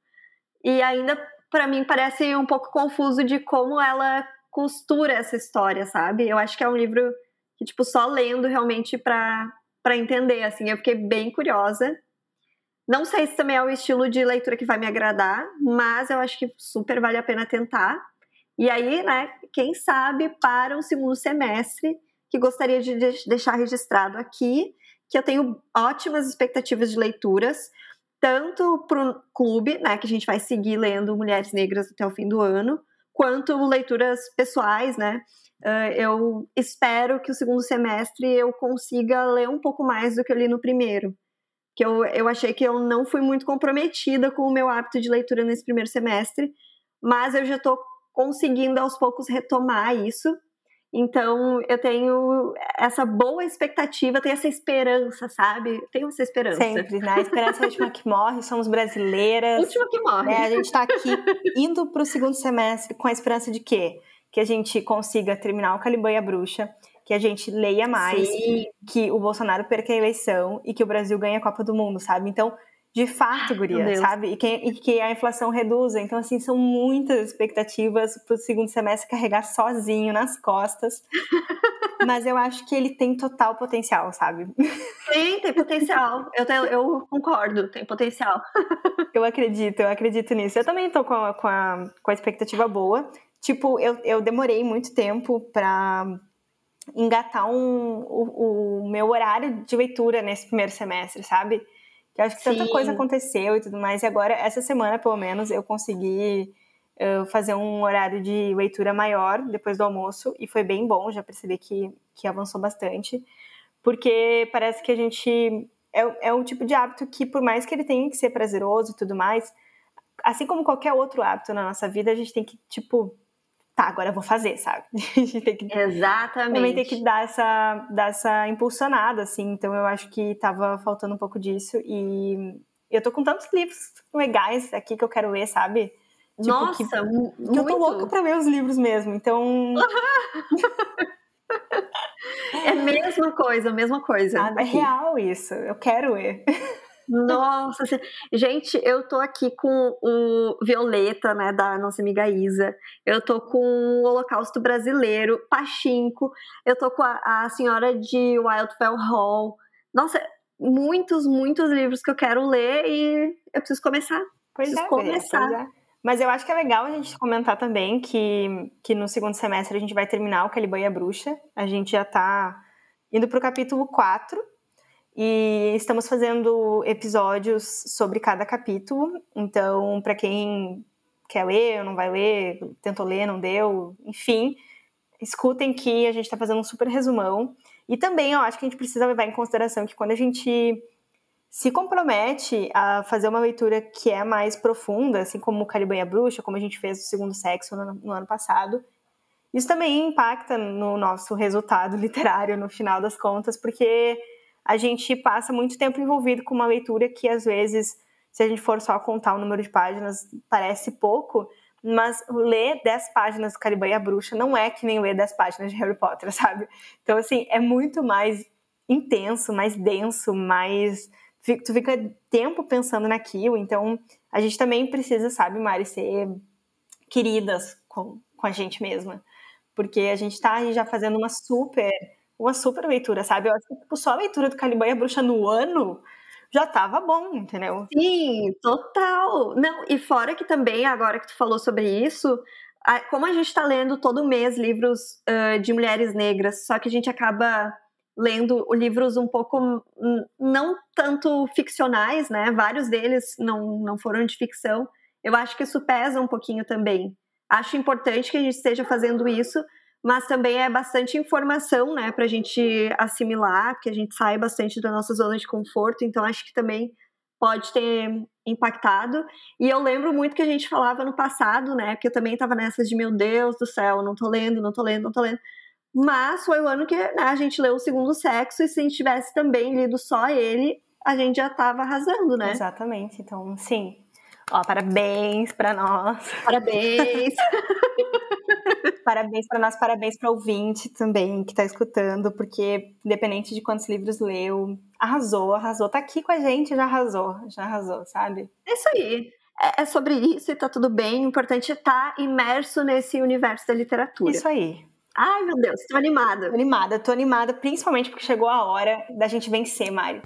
E ainda, para mim, parece um pouco confuso de como ela costura essa história, sabe? Eu acho que é um livro que, tipo, só lendo realmente para entender, assim, eu fiquei bem curiosa. Não sei se também é o estilo de leitura que vai me agradar, mas eu acho que super vale a pena tentar. E aí, né, quem sabe para o segundo semestre, que gostaria de deixar registrado aqui, que eu tenho ótimas expectativas de leituras, tanto para o clube, né, que a gente vai seguir lendo Mulheres Negras até o fim do ano, quanto leituras pessoais, né? Eu espero que o segundo semestre eu consiga ler um pouco mais do que eu li no primeiro que eu, eu achei que eu não fui muito comprometida com o meu hábito de leitura nesse primeiro semestre, mas eu já estou conseguindo aos poucos retomar isso. Então eu tenho essa boa expectativa, tenho essa esperança, sabe? Tenho essa esperança. Sempre, né? A esperança é a última que morre, somos brasileiras. Última que morre. Né? A gente está aqui indo para o segundo semestre com a esperança de quê? Que a gente consiga terminar o Caliban e a Bruxa, que a gente leia mais, Sim. que o Bolsonaro perca a eleição e que o Brasil ganhe a Copa do Mundo, sabe? Então, de fato, guria, sabe? E que, e que, a inflação reduza. Então, assim, são muitas expectativas para o segundo semestre carregar sozinho nas costas. Mas eu acho que ele tem total potencial, sabe? Tem, tem potencial. Eu, te, eu concordo, tem potencial. eu acredito, eu acredito nisso. Eu também tô com a, com a, com a expectativa boa. Tipo, eu, eu demorei muito tempo para engatar um, o, o, meu horário de leitura nesse primeiro semestre, sabe? Que eu acho que Sim. tanta coisa aconteceu e tudo mais, e agora, essa semana, pelo menos, eu consegui uh, fazer um horário de leitura maior depois do almoço, e foi bem bom, já percebi que, que avançou bastante, porque parece que a gente. É, é um tipo de hábito que, por mais que ele tenha que ser prazeroso e tudo mais, assim como qualquer outro hábito na nossa vida, a gente tem que, tipo, tá, agora eu vou fazer, sabe? A gente tem que Exatamente. também tem que dar essa, dar essa impulsionada, assim. Então eu acho que tava faltando um pouco disso. E eu tô com tantos livros legais aqui que eu quero ler, sabe? Tipo, Nossa, que, que eu tô louca pra ler os livros mesmo. Então. é a mesma coisa, a mesma coisa. Ah, é real isso. Eu quero ler. Nossa, gente, eu tô aqui com o Violeta, né, da nossa amiga Isa. Eu tô com o Holocausto Brasileiro, Pachinko. Eu tô com a, a Senhora de Wildfell Hall. Nossa, muitos, muitos livros que eu quero ler e eu preciso começar. Pois preciso é, começar. Pois é. Mas eu acho que é legal a gente comentar também que, que no segundo semestre a gente vai terminar o Caliban e a Bruxa. A gente já tá indo pro capítulo 4 E estamos fazendo episódios sobre cada capítulo. Então, para quem quer ler ou não vai ler, tentou ler, não deu, enfim, escutem que a gente está fazendo um super resumão. E também eu acho que a gente precisa levar em consideração que quando a gente se compromete a fazer uma leitura que é mais profunda, assim como o Caliban e a Bruxa, como a gente fez o Segundo Sexo no, no ano passado, isso também impacta no nosso resultado literário no final das contas, porque a gente passa muito tempo envolvido com uma leitura que às vezes, se a gente for só contar o número de páginas, parece pouco, mas ler 10 páginas do Caliban e a Bruxa não é que nem ler 10 páginas de Harry Potter, sabe? Então, assim, é muito mais intenso, mais denso, mais. Tu fica tempo pensando naquilo, então a gente também precisa, sabe, Mari, ser queridas com, com a gente mesma. Porque a gente tá já fazendo uma super uma super leitura, sabe? Eu acho que tipo, só a leitura do Caliban e a Bruxa no ano já tava bom, entendeu? Sim, total. Não, e fora que também, agora que tu falou sobre isso, como a gente está lendo todo mês livros uh, de mulheres negras, só que a gente acaba lendo livros um pouco não tanto ficcionais, né? Vários deles não, não foram de ficção. Eu acho que isso pesa um pouquinho também. Acho importante que a gente esteja fazendo isso, mas também é bastante informação, né, para a gente assimilar, que a gente sai bastante da nossa zona de conforto, então acho que também pode ter impactado. E eu lembro muito que a gente falava no passado, né, porque eu também estava nessas de meu Deus do céu, não tô lendo, não tô lendo, não tô lendo. Mas foi o ano que né, a gente leu o segundo sexo, e se a gente tivesse também lido só ele, a gente já estava arrasando, né? Exatamente. Então, sim. Ó, parabéns para nós. Parabéns. parabéns para nós, parabéns para o ouvinte também que está escutando, porque independente de quantos livros leu, arrasou, arrasou. Tá aqui com a gente, já arrasou, já arrasou, sabe? É isso aí. É, é sobre isso e tá tudo bem. O importante é estar tá imerso nesse universo da literatura. Isso aí. Ai, meu Deus, tô animada. Tô animada, tô animada, principalmente porque chegou a hora da gente vencer, Mário.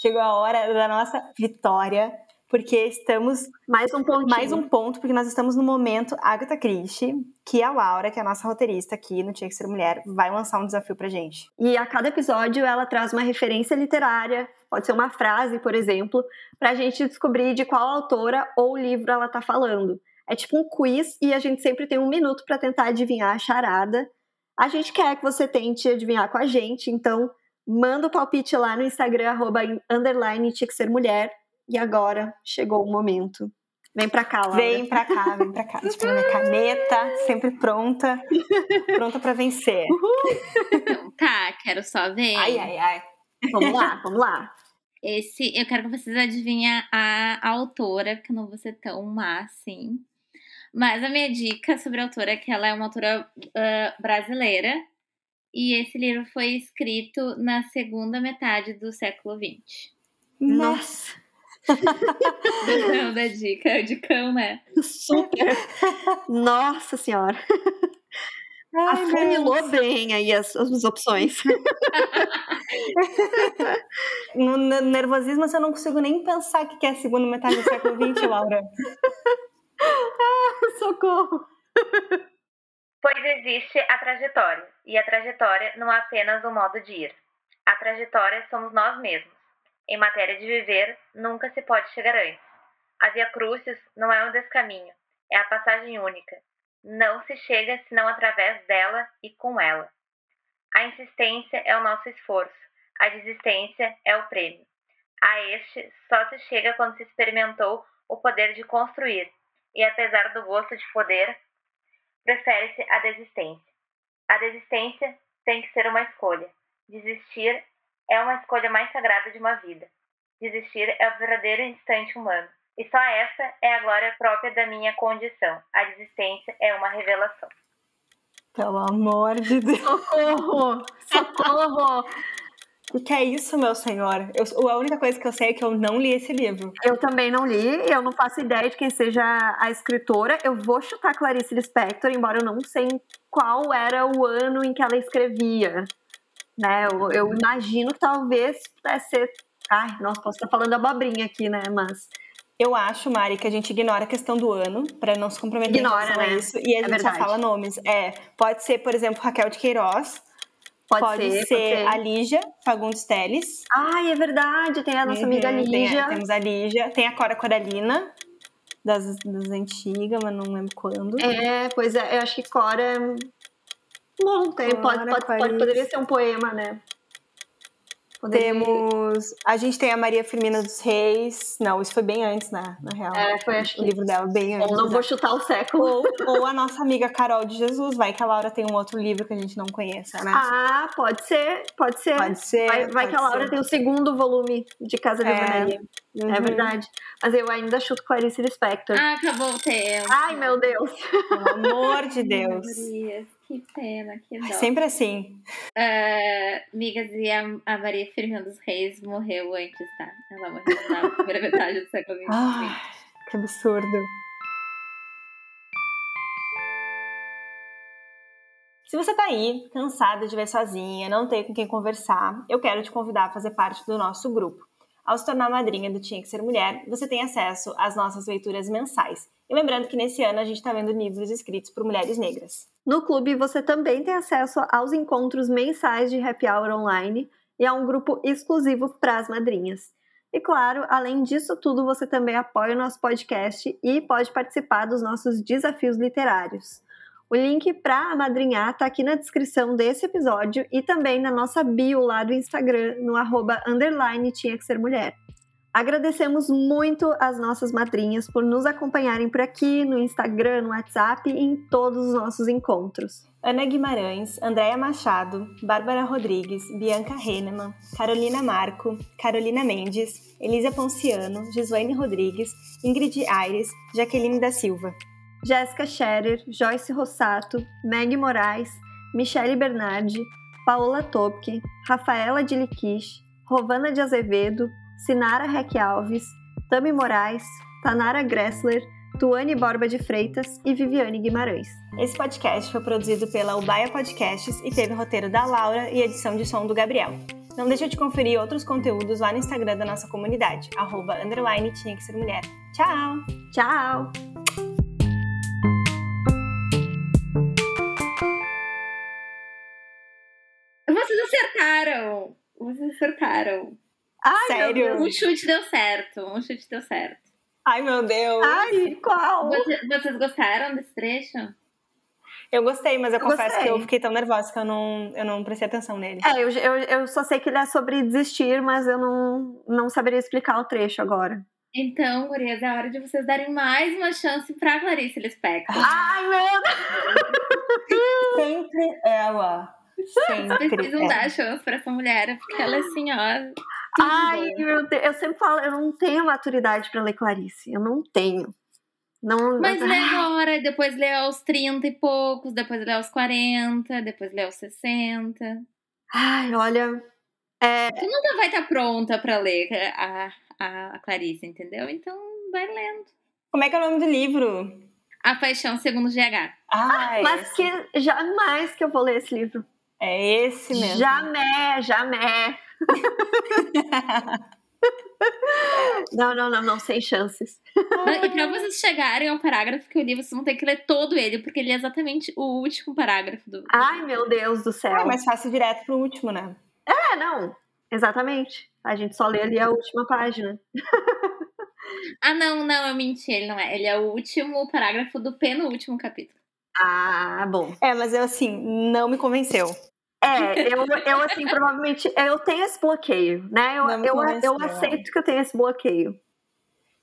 Chegou a hora da nossa vitória porque estamos mais um ponto mais um ponto porque nós estamos no momento Agatha Christie que a Laura que é a nossa roteirista aqui no Tinha que ser mulher vai lançar um desafio pra gente. E a cada episódio ela traz uma referência literária pode ser uma frase por exemplo pra gente descobrir de qual autora ou livro ela tá falando. É tipo um quiz e a gente sempre tem um minuto para tentar adivinhar a charada. A gente quer que você tente adivinhar com a gente então manda o palpite lá no Instagram arroba underline tinha que ser mulher e agora chegou o momento. Vem pra cá, Laura. Vem pra cá, vem pra cá. Pegar minha caneta, sempre pronta. pronta pra vencer. Então, tá, quero só ver. Ai, ai, ai. Vamos lá, vamos lá. Esse, eu quero que vocês adivinhem a, a autora, porque eu não vou ser tão má assim. Mas a minha dica sobre a autora é que ela é uma autora uh, brasileira. E esse livro foi escrito na segunda metade do século XX. Nossa! Não, da dica, de cão, né? Super! Nossa senhora! Ai, Afunilou bem aí as, as opções. no nervosismo, eu não consigo nem pensar que é a segunda metade do século XX, Laura. ah, socorro! Pois existe a trajetória, e a trajetória não é apenas um modo de ir. A trajetória somos nós mesmos. Em matéria de viver, nunca se pode chegar antes. A Via Crucis não é um descaminho, é a passagem única. Não se chega senão através dela e com ela. A insistência é o nosso esforço, a desistência é o prêmio. A este só se chega quando se experimentou o poder de construir, e apesar do gosto de poder, prefere-se a desistência. A desistência tem que ser uma escolha. Desistir é uma escolha mais sagrada de uma vida. Desistir é o verdadeiro instante humano. E só essa é a glória própria da minha condição. A desistência é uma revelação. Pelo amor de Deus. Socorro! Socorro! O que é isso, meu senhor? Eu, a única coisa que eu sei é que eu não li esse livro. Eu também não li, eu não faço ideia de quem seja a escritora. Eu vou chutar Clarice Lispector, embora eu não sei qual era o ano em que ela escrevia né? Eu, eu imagino que talvez pudesse ser. Ai, nossa, posso estar falando abobrinha aqui, né? Mas Eu acho, Mari, que a gente ignora a questão do ano para não se comprometer Ignora, né? isso. E a É gente verdade. só fala nomes. É, pode ser, por exemplo, Raquel de Queiroz. Pode, Pode, ser, ser, pode ser. a Lígia Fagundes Teles. Ai, é verdade, tem a nossa amiga Uhum, tem a- Lígia. temos a Lígia. Tem a Cora Coralina, das, das antigas, mas não lembro quando. É, pois é, eu acho que Cora. É- Bom, tem, pode, pode, pode, poderia ser um poema, né? Poderia- Temos. A gente tem a Maria Firmina dos Reis. Não, isso foi bem antes, né? Na real. É, foi acho O que. livro dela bem antes. Ou não vou chutar o século. ou, ou a nossa amiga Carol de Jesus. Vai que a Laura tem um outro livro que a gente não conheça, né? Ah, pode ser, pode ser. Pode ser. Vai, vai que a pode Laura ser. tem o segundo volume de Casa de É. Vanélia. É Uhum. verdade. Mas eu ainda chuto Clarice Lispector. Ah, acabou o tempo. Ai, meu Deus. Pelo amor de Deus. Maria, que pena, que dó. É sempre assim. Ah, amigas, e a, a Maria Firmina dos Reis morreu antes, tá? Ela morreu na primeira metade do século XX. Ai, que absurdo. Se você tá aí, cansada de ver sozinha, não tem com quem conversar, eu quero te convidar a fazer parte do nosso grupo. Ao se tornar madrinha do Tinha Que Ser Mulher, você tem acesso às nossas leituras mensais. E lembrando que nesse ano a gente está vendo livros escritos por mulheres negras. No clube, você também tem acesso aos encontros mensais de happy hour online e a um grupo exclusivo para as madrinhas. E claro, além disso tudo, você também apoia o nosso podcast e pode participar dos nossos desafios literários. O link para amadrinhar está aqui na descrição desse episódio e também na nossa bio lá do Instagram, no arroba underline tinha que ser mulher. Agradecemos muito as nossas madrinhas por nos acompanharem por aqui, no Instagram, no WhatsApp e em todos os nossos encontros. Ana Guimarães, Andréia Machado, Bárbara Rodrigues, Bianca Heinemann, Carolina Marco, Carolina Mendes, Elisa Ponciano, Gislaine Rodrigues, Ingrid Aires, Jaqueline da Silva. Jéssica Scherer, Joyce Rossato, Meg Moraes, Michele Bernardi, Paola Topke, Rafaela de Liquiche, Rovana de Azevedo, Sinara Reck Alves, Tami Moraes, Tanara Gressler, Tuane Borba de Freitas e Viviane Guimarães. Esse podcast foi produzido pela Ubaia Podcasts e teve roteiro da Laura e edição de som do Gabriel. Não deixa de conferir outros conteúdos lá no Instagram da nossa comunidade, arroba underline tinha que ser mulher. Tchau! Tchau! Acertaram. Ai, Sério? Um chute deu certo. Um chute deu certo. Ai meu Deus! Ai, qual? Você- vocês gostaram desse trecho? Eu gostei, mas eu, Eu confesso gostei. que eu fiquei tão nervosa que eu não, eu não prestei atenção nele. É, eu, eu, eu só sei que ele é sobre desistir, mas eu não, não saberia explicar o trecho agora. Então, gurias, é hora de vocês darem mais uma chance pra Clarice Lispector. Ai, meu Deus! Sempre ela. Vocês Sempre precisam ela. dar chance pra essa mulher, porque ela é assim, ó. Ai, meu Deus, eu sempre falo, eu não tenho maturidade pra ler Clarice. Eu não tenho. Não, Mas lê agora, depois lê aos 30 e poucos, depois lê aos 40, depois lê aos 60. Ai, olha. É, Tu nunca vai estar pronta pra ler a, a, a Clarice, entendeu? Então vai lendo. Como é que é o nome do livro? A Paixão Segundo GH. Ah, é mas que jamais que eu vou ler esse livro. É esse mesmo. Jamais, jamais. não, não, não, não, sem chances. E pra vocês chegarem ao parágrafo que eu li, vocês vão ter que ler todo ele, porque ele é exatamente o último parágrafo do. Ai, meu Deus do céu. É mais fácil direto pro último, né? É, não. Exatamente. A gente só lê ali a última página. Ah, não, não, eu menti, ele não é. Ele é o último parágrafo do penúltimo capítulo. Ah, bom. É, mas eu assim, não me convenceu. É, eu, eu assim, provavelmente, eu tenho esse bloqueio, né? Eu, eu, eu aceito que eu tenho esse bloqueio.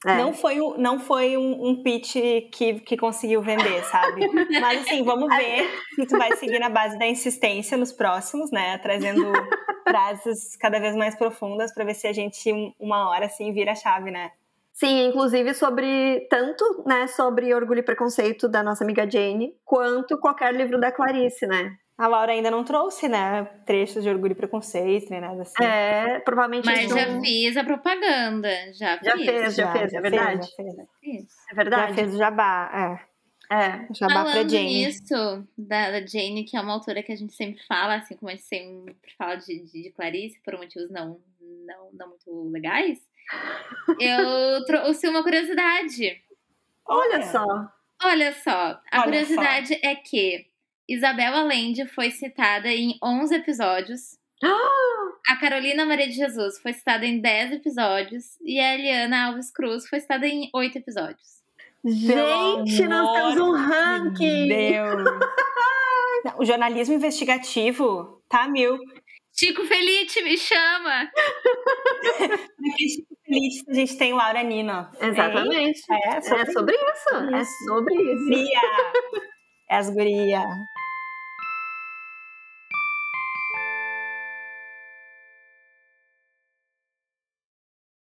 É. Não foi, um- não foi um, um pitch que, que conseguiu vender, sabe? Mas assim, vamos ver se tu vai seguir na base da insistência nos próximos, né? Trazendo frases cada vez mais profundas para ver se a gente, um- uma hora, assim, vira a chave, né? Sim, inclusive sobre tanto, né, sobre orgulho e preconceito da nossa amiga Jane, quanto qualquer livro da Clarice, né? A Laura ainda não trouxe, né? Trechos de orgulho e preconceito, nem nada assim. É, provavelmente Mas eles já não- fiz a propaganda. Já, Já fiz. fez, já fez, é verdade. Já fez, Fiz. É já verdade. fez o jabá, é. É. Jabá pra Falando Jane. nisso, da, da Jane, que é uma autora que a gente sempre fala, assim como a gente sempre fala de, de, de Clarice, por motivos não, não, não muito legais. Eu trouxe uma curiosidade. Olha só. Olha só, a Olha curiosidade é que Isabel Allende foi citada em 11 episódios. A Carolina Maria de Jesus foi citada em 10 episódios. E a Eliana Alves Cruz foi citada em 8 episódios. Gente, nós temos um ranking. Deus. O jornalismo investigativo tá mil. Chico Felite, me chama! Aqui, Chico Feliz, a gente tem Laura Nino. Exatamente. É, É sobre isso. É Isso. sobre isso. Guria. É as guria.